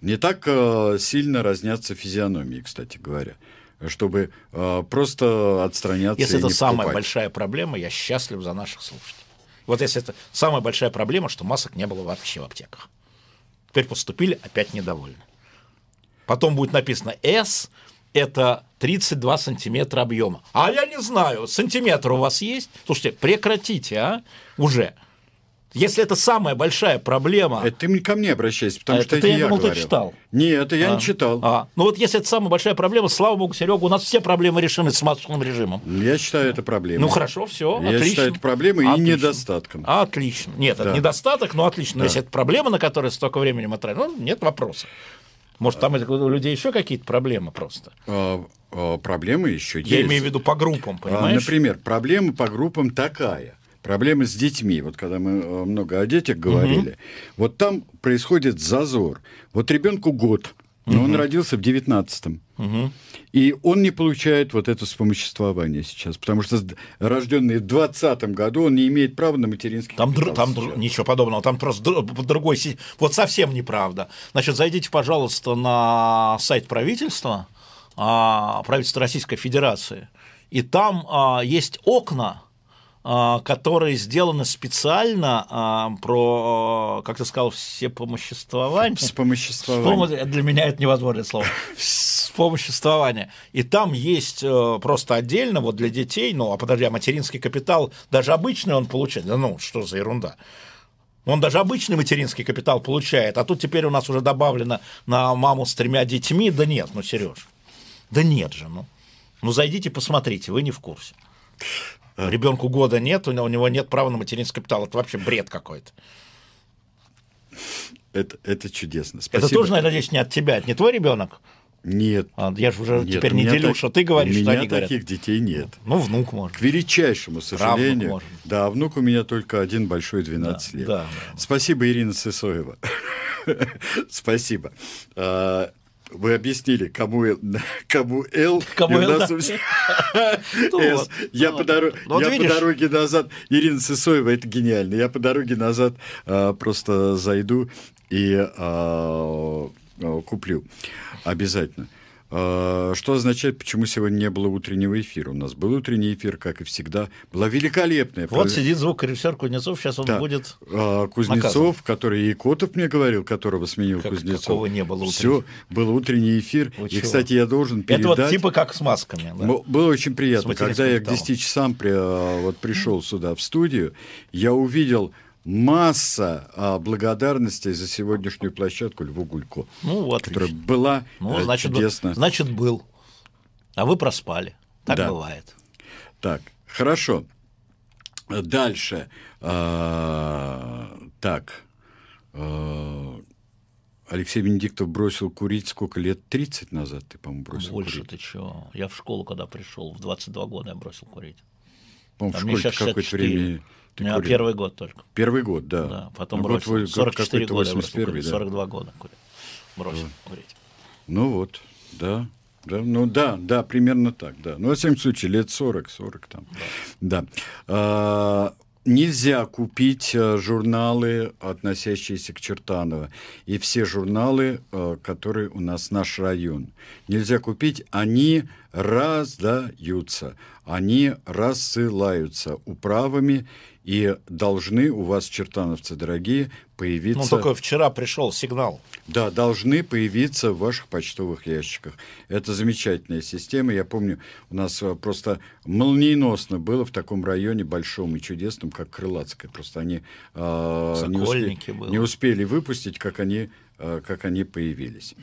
Не так э, сильно разнятся физиономии, кстати говоря, чтобы э, просто отстраняться. Если это не самая покупать. большая проблема, я счастлив за наших слушателей. Вот если это самая большая проблема, что масок не было вообще в аптеках. Теперь поступили, опять недовольны. Потом будет написано S, это 32 сантиметра объема. А я не знаю, сантиметр у вас есть? Слушайте, прекратите, а? Уже. Если это самая большая проблема... Это ты мне- ко мне обращайся, потому А что это это ты, я я думал, ты говорил. читал. Нет, это я А, не читал. а, ну вот если это самая большая проблема, слава богу, Серега, у нас все проблемы решены с масочным режимом. Я считаю это проблемой. Ну хорошо, все, Я отлично. считаю это проблемой и Отлично. недостатком. Отлично. Нет, Да. это недостаток, но отлично. Но если это проблема, на которую столько времени мы тратим, ну, нет вопроса. Может, там у людей еще какие-то проблемы просто. А, а, проблема еще есть. Я имею в виду по группам, А, понимаешь? Например, проблема по группам такая. Проблема с детьми. Вот когда мы много о детях говорили, вот там происходит зазор. Вот ребенку год, но он родился в 19-м. Мгм. И он не получает вот это вспомоществование сейчас, потому что рожденный в 20 году, он не имеет права на материнский Там, др- там др- ничего подобного, там просто др- другой... Вот совсем неправда. Значит, зайдите, пожалуйста, на сайт правительства, а, правительства Российской Федерации, и там а, есть окна, которые сделаны специально а, про, а, как ты сказал, всепомоществование. Вспомоществование. Вспомо- Для меня это невозможное слово. Вспомоществование. И там есть э, просто отдельно вот для детей, ну, а подожди, а материнский капитал, даже обычный он получает. Да ну, что за ерунда. Он даже обычный материнский капитал получает, а тут теперь у нас уже добавлено на маму с тремя детьми. Да нет, ну, Сереж, да нет же, ну. Ну, зайдите, посмотрите, вы не в курсе. Ребенку года нет, у него- у нет права на материнский капитал. Это вообще бред какой-то. Это, это чудесно. Это Спасибо. тоже, я надеюсь, не от тебя, это не твой ребенок. Нет. А, я же уже нет, теперь у не меня делю, так- что ты говоришь, у что меня они говорят. таких детей нет. Ну, внук может. К величайшему сожалению. может. Да, а внук у меня только один большой 12 лет. да, да. Спасибо, Ирина Сысоева. Спасибо. Вы объяснили, кому, кому Л, Кому и у Л, нас да. у всех Ну С. вот, Я, ну по, доро- Ну вот я по дороге назад, Ирина Сысоева, это гениально. Я по дороге назад а, просто зайду и а, а, куплю. Обязательно. А, Что означает, почему сегодня не было утреннего эфира? У нас был утренний эфир, как и всегда. Была великолепная Вот про- сидит звукорежиссер Кузнецов, сейчас он да. будет... А, Кузнецов, который и Котов мне говорил, которого сменил Как- Кузнецов. какого не было Все, был утренний эфир. Вы и, кстати, я должен передать... Это вот типа как с масками. да? Было очень приятно, когда я к капиталом. 10 часам при- а, вот пришел сюда в студию, я увидел масса а, благодарностей за сегодняшнюю площадку Льву Гулько, Ну, вот. которая отлично. была Ну, э, значит, чудесно. значит, был. А вы проспали. Так Да. бывает. Так, хорошо. Дальше. А, так. А, Алексей Венедиктов бросил курить сколько лет? 30 назад ты, по-моему, бросил Больше курить. ты чего? Я в школу, когда пришел, в 22 года я бросил курить. По-моему, А в школе какое-то 64. время ты меня курил. первый год только. Первый год, да. Да, потом Ну, год бросил. год 44 какой-то года я бросил 81-й, курить. да. 42 года курил. Бросил курить. Ну вот, да. Да, ну да, да, примерно так, да. Ну, во всяком случае, лет 40, 40 там. Да. А, нельзя купить а, журналы, относящиеся к Чертаново. И все журналы, а, которые у нас наш район. Нельзя купить, они раздаются, они рассылаются управами и должны у вас, чертановцы дорогие, появиться... Ну, только вчера пришел сигнал. Да, должны появиться в ваших почтовых ящиках. Это замечательная система. Я помню, у нас э, просто молниеносно было в таком районе большом и чудесном, как Крылатская. Просто они э, не, успе- было. не успели выпустить, как они, э, как они появились.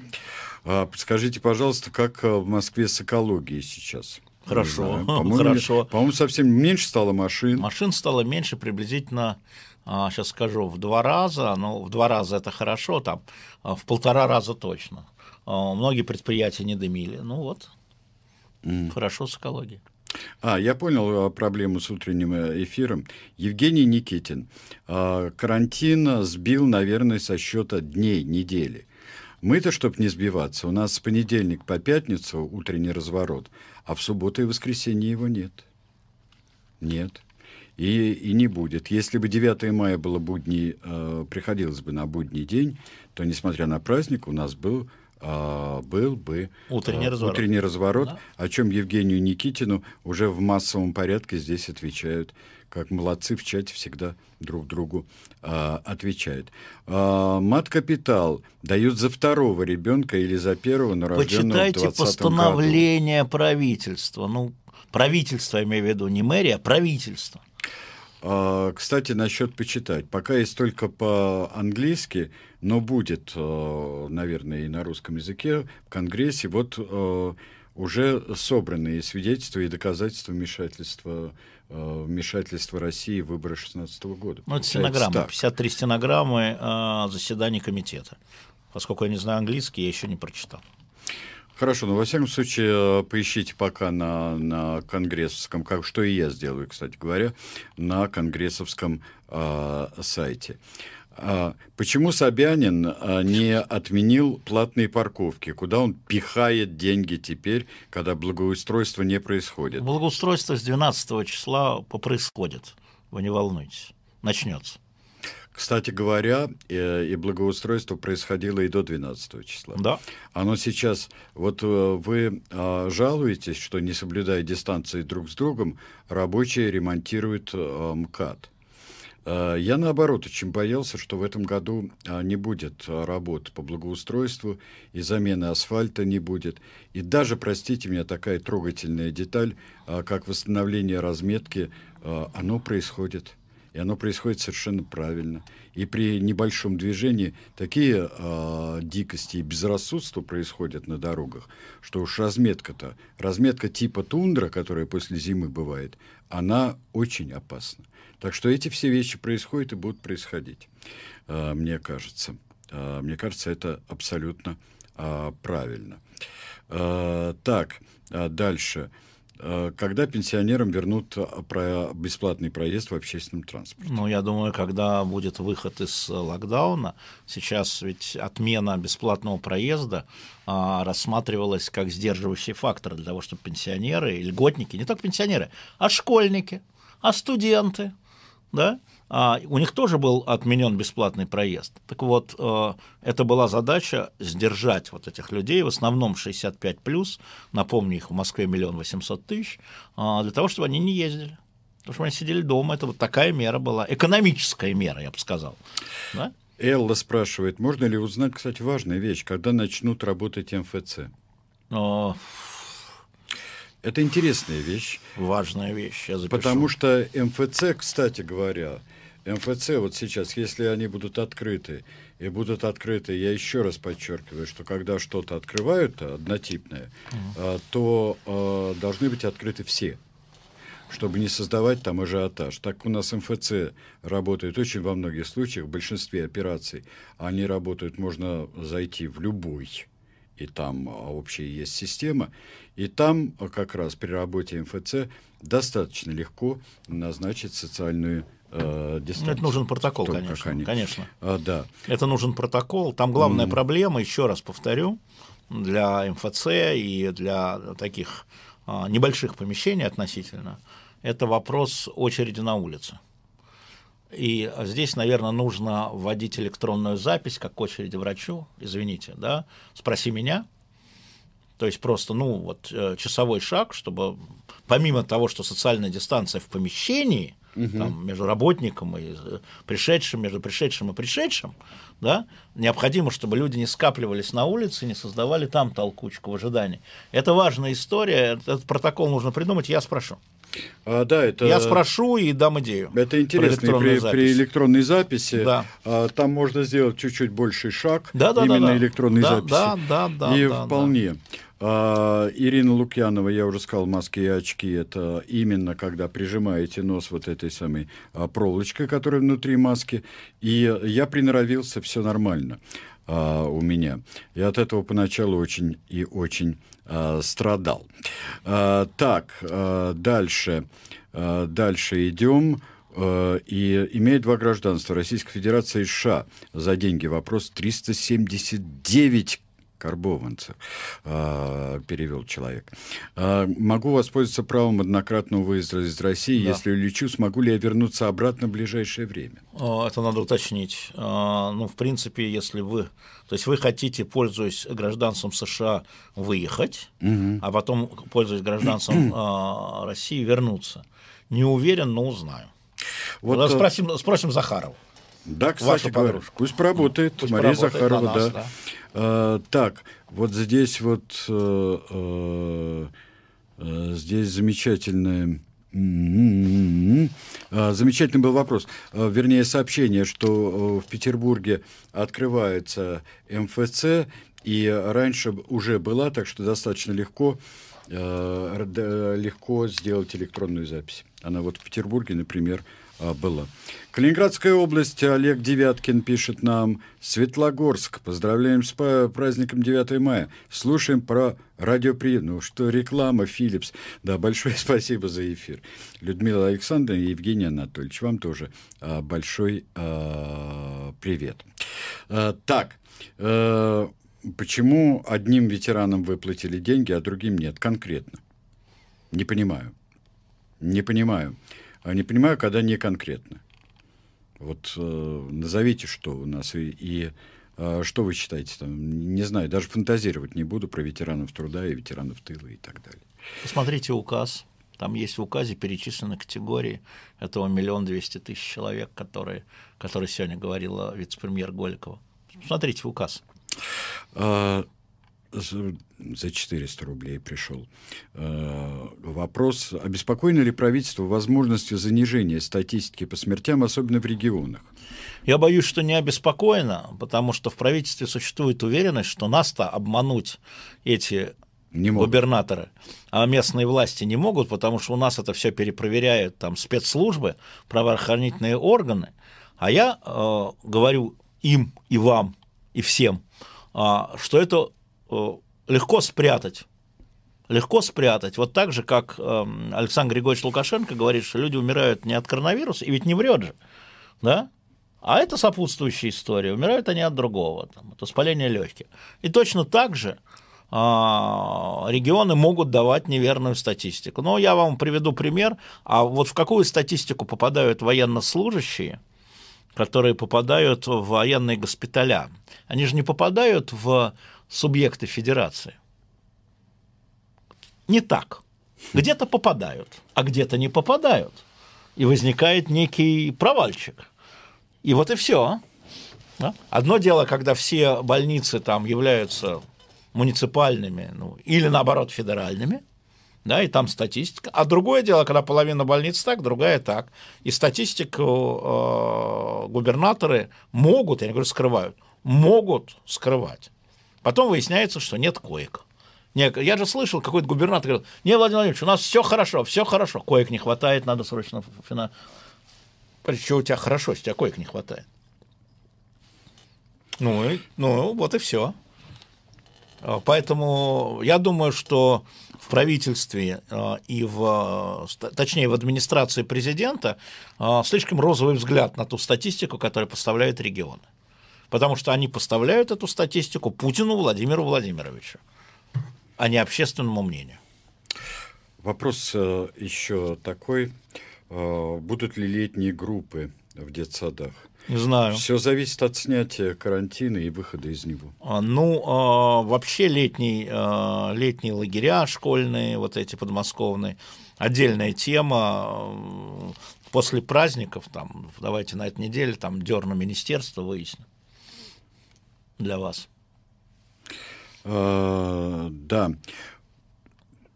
А, Скажите, пожалуйста, как э, в Москве с экологией сейчас? Хорошо. По-моему, хорошо. По-моему, совсем меньше стало машин. Машин стало меньше приблизительно, сейчас скажу, в два раза. Ну, в два раза это хорошо, там а, в полтора раза точно. А, Многие предприятия не дымили. Ну вот, хорошо с экологией. А, я понял а, проблему с утренним э, эфиром. Евгений Никитин. А, Карантин сбил, наверное, со счета дней, недели. Мы-то, чтобы не сбиваться, у нас с понедельник по пятницу утренний разворот, а в субботу и воскресенье его нет. Нет. И, и не будет. Если бы 9 мая было будний, э, приходилось бы на будний день, то, несмотря на праздник, у нас был, а, был бы Утренний а, разворот. утренний разворот, Да. о чем Евгению Никитину уже в массовом порядке здесь отвечают, как молодцы в чате всегда друг другу а, отвечают. А, Мат-капитал дают за второго ребенка или за первого, но рожденного в Почитайте 20 году. постановление правительства. Ну, правительство, я имею в виду, не мэрия, а правительство. А, Кстати, насчет почитать. Пока есть только по-английски, но будет, э, наверное, и на русском языке в Конгрессе. Вот э, уже собранные свидетельства и доказательства вмешательства, э, вмешательства России в выборы 2016 года. Ну, это стенограмма, так. 53 стенограммы а, заседаний комитета. Поскольку я не знаю английский, я еще не прочитал. Хорошо, но во всяком случае, э, поищите пока на, на конгрессовском, как, что и я сделаю, кстати говоря, на конгрессовском э, сайте. А почему Собянин а, не отменил платные парковки? Куда он пихает деньги теперь, когда благоустройство не происходит? Благоустройство с 12 числа происходит. Вы не волнуйтесь. Начнется. Кстати говоря, э, и благоустройство происходило и до 12 числа. Да. Оно сейчас, вот э, вы а, жалуетесь, что не соблюдая дистанции друг с другом, рабочие ремонтируют э, МКАД. Я, наоборот, очень боялся, что в этом году а, не будет работ по благоустройству, и замены асфальта не будет. И даже, простите меня, такая трогательная деталь, а, как восстановление разметки, оно происходит. И оно происходит совершенно правильно. И при небольшом движении такие э, дикости и безрассудства происходят на дорогах, что уж разметка-то, разметка типа тундра, которая после зимы бывает, она очень опасна. Так что эти все вещи происходят и будут происходить, э, мне кажется. Э, мне кажется, это абсолютно э, правильно. Э, так, э, дальше. Э, когда пенсионерам вернут э, про бесплатный проезд в общественном транспорте? Ну, я думаю, когда будет выход из э, локдауна, сейчас ведь отмена бесплатного проезда а, рассматривалась как сдерживающий фактор для того, чтобы пенсионеры, льготники, не только пенсионеры, а школьники, а студенты, да, у них тоже был отменен бесплатный проезд. Так вот, э, это была задача сдержать вот этих людей, в основном 65 плюс, напомню, их в Москве миллион восемьсот тысяч, э, для того, чтобы они не ездили. Потому что они сидели дома, это вот такая мера была, экономическая мера, я бы сказал. Да? Элла спрашивает, можно ли узнать, кстати, важная вещь, когда начнут работать МФЦ? Но... Это интересная вещь. Важная вещь, я запишу. Потому что МФЦ, кстати говоря, МФЦ вот сейчас, если они будут открыты, и будут открыты, я еще раз подчеркиваю, что когда что-то открывают однотипное, uh-huh. то э, должны быть открыты все чтобы не создавать там ажиотаж. Так у нас МФЦ работает очень во многих случаях, в большинстве операций они работают, можно зайти в любой, и там общая есть система, и там как раз при работе МФЦ достаточно легко назначить социальную э, дистанцию. Это нужен протокол, Только конечно. Они... конечно. А, да. Это нужен протокол. Там главная mm. проблема, еще раз повторю, для МФЦ и для таких а, небольших помещений относительно, это вопрос очереди на улице. И здесь, наверное, нужно вводить электронную запись, как очереди врачу, извините, да, спроси меня, то есть просто, ну, вот э, часовой шаг, чтобы помимо того, что социальная дистанция в помещении, угу. там, между работником и э, пришедшим, между пришедшим и пришедшим, да, необходимо, чтобы люди не скапливались на улице, не создавали там толкучку в ожидании. Это важная история, этот протокол нужно придумать, я спрошу. А, да, это... Я спрошу и дам идею. Это интересно. При, при электронной записи да. а, там можно сделать чуть-чуть больший шаг да, да, именно да, да. электронной да, записи. Да, да, да. И да, вполне. Да. А, Ирина Лукьянова, я уже сказал, маски и очки, это именно когда прижимаете нос вот этой самой а, проволочкой, которая внутри маски, и я приноровился, все нормально а, у меня. И от этого поначалу очень и очень страдал. Так, дальше, дальше идем и имеет два гражданства Российской Федерации и США за деньги. Вопрос 379 карбованцев, э, перевел человек. Э, могу воспользоваться правом однократного выезда из России. Да. Если улечу, смогу ли я вернуться обратно в ближайшее время? Это надо уточнить. Ну, в принципе, если вы... То есть вы хотите, пользуясь гражданством США, выехать, угу. а потом, пользуясь гражданством России, вернуться. Не уверен, но узнаю. Вот, спросим, спросим Захарова. Да, кстати говоря, пусть поработает. Пусть Мария поработает Захарова, нас, да. да. А, так, вот здесь вот э, э, здесь замечательное. А, замечательный был вопрос, а, вернее сообщение, что в Петербурге открывается МФЦ, и раньше уже была, так что достаточно легко, легко сделать электронную запись. Она вот в Петербурге, например, а, было. Калининградская область, Олег Девяткин пишет нам. Светлогорск, поздравляем с праздником 9 мая. Слушаем про радиоприем. Ну что, реклама, Philips. Да, большое спасибо за эфир. Людмила Александровна и Евгений Анатольевич, вам тоже а, большой а, привет. Так, почему одним ветеранам выплатили деньги, а другим нет? Конкретно. Не понимаю. Не понимаю. А не понимаю, когда не конкретно. Вот э, назовите, что у нас и, и э, что вы считаете там. Не знаю, даже фантазировать не буду про ветеранов труда и ветеранов тыла и так далее. Посмотрите указ. Там есть в указе перечислены категории этого миллион двести тысяч человек, которые, которые сегодня говорила вице-премьер Голикова. Смотрите указ. А, за 400 рублей пришел. А, вопрос, обеспокоено ли правительство возможностью занижения статистики по смертям, особенно в регионах? Я боюсь, что не обеспокоено, потому что в правительстве существует уверенность, что нас-то обмануть эти не губернаторы, а местные власти не могут, потому что у нас это все перепроверяют там спецслужбы, правоохранительные органы. А я э, говорю им и вам и всем, что это э, легко спрятать. Легко спрятать. Вот так же, как э, Александр Григорьевич Лукашенко говорит, что люди умирают не от коронавируса, и ведь не врет же. Да? А это сопутствующая история. Умирают они от другого, там, от воспаления легких. И точно так же а, регионы могут давать неверную статистику. Но я вам приведу пример. А вот в какую статистику попадают военнослужащие, которые попадают в военные госпиталя? Они же не попадают в субъекты федерации. Не так. Где-то попадают, а где-то не попадают. И возникает некий провальчик. И вот и все. Одно дело, когда все больницы там являются муниципальными, ну, или наоборот федеральными, да, и там статистика. А другое дело, когда половина больниц так, другая так. И статистику э, губернаторы могут, я не говорю скрывают, могут скрывать. Потом выясняется, что нет коек. Я же слышал, какой-то губернатор говорил, не, Владимир Владимирович, у нас все хорошо, все хорошо, коек не хватает, надо срочно фина... Что у тебя хорошо, у тебя коек не хватает? Ну, и, ну вот и все. А, поэтому я думаю, что в правительстве а, и в, точнее, в администрации президента а, слишком розовый взгляд на ту статистику, которую поставляют регионы. Потому что они поставляют эту статистику Путину Владимиру Владимировичу, а не общественному мнению. Вопрос э, еще такой. Будут ли летние группы в детсадах? Не знаю. Все зависит от снятия карантина и выхода из него. А, ну, а, вообще летний, а, летние лагеря школьные, вот эти подмосковные, отдельная тема. После праздников, там, давайте на этой неделе, там, дерну министерство выясним для вас. А, да.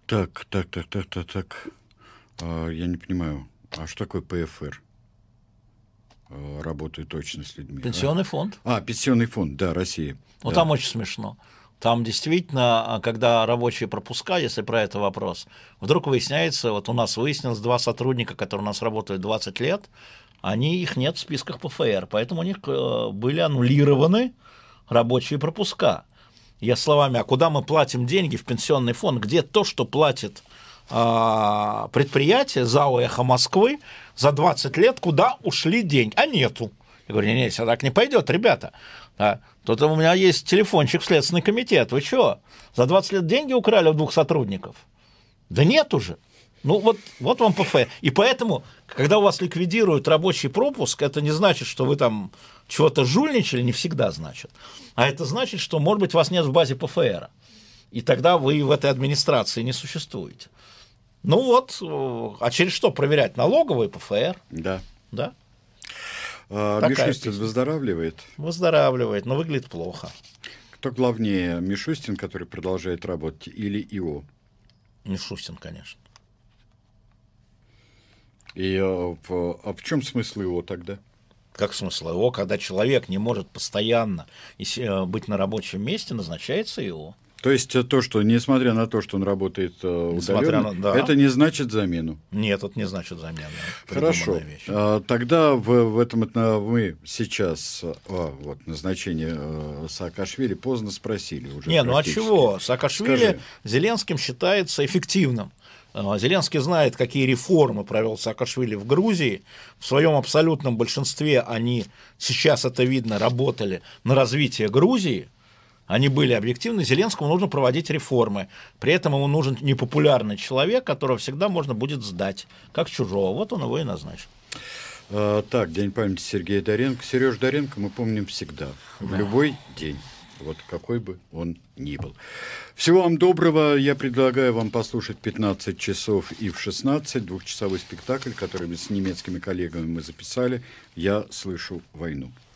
Так, так, так, так, так, так. А, я не понимаю, а что такое ПФР? Э, работаю точно с людьми. Пенсионный да? фонд. А, пенсионный фонд, да, России. Ну, да. там очень смешно. Там действительно, а, когда рабочие пропуска, если про это вопрос, вдруг выясняется, вот у нас выяснилось два сотрудника, которые у нас работают 20 лет, они, их нет в списках ПФР, поэтому у них э, были аннулированы рабочие пропуска. Я словами, а куда мы платим деньги в пенсионный фонд, где то, что платит а, предприятие ЗАО «Эхо Москвы» за 20 лет, куда ушли деньги, а нету. Я говорю, нет, все так не пойдет, ребята. Да. Тут у меня есть телефончик в Следственный комитет. Вы что, за 20 лет деньги украли у двух сотрудников? Да нет уже. Ну вот, вот вам ПФ. И поэтому, когда у вас ликвидируют рабочий пропуск, это не значит, что вы там чего-то жульничали, не всегда значит. А это значит, что, может быть, вас нет в базе ПФР. И тогда вы в этой администрации не существуете. Ну вот, э, а через что проверять? Налоговый, ПФР? Да. Да. А, Мишустин выздоравливает? Выздоравливает, но выглядит плохо. Кто главнее, Мишустин, который продолжает работать, или ИО? Мишустин, конечно. И а, в, а в чем смысл его тогда? Как смысл его, когда человек не может постоянно э, быть на рабочем месте, назначается его. То есть э, то, что несмотря на то, что он работает э, удаленно, на, да. это не значит замену. Нет, это не значит замену. Хорошо. Вещь. А, тогда в, в этом мы сейчас а, вот назначение а, Саакашвили поздно спросили уже. Не, ну а чего? Саакашвили Скажи. Зеленским считается эффективным А, Зеленский знает, какие реформы провел Саакашвили в Грузии. В своем абсолютном большинстве они, сейчас это видно, работали на развитие Грузии. Они были объективны. Зеленскому нужно проводить реформы. При этом ему нужен непопулярный человек, которого всегда можно будет сдать, как чужого. Вот он его и назначил. А, так, День памяти Сергея Доренко. Сереж Доренко мы помним всегда, в любой день вот какой бы он ни был. Всего вам доброго. Я предлагаю вам послушать 15 часов и в 16 двухчасовой спектакль, который с немецкими коллегами мы записали. Я слышу войну.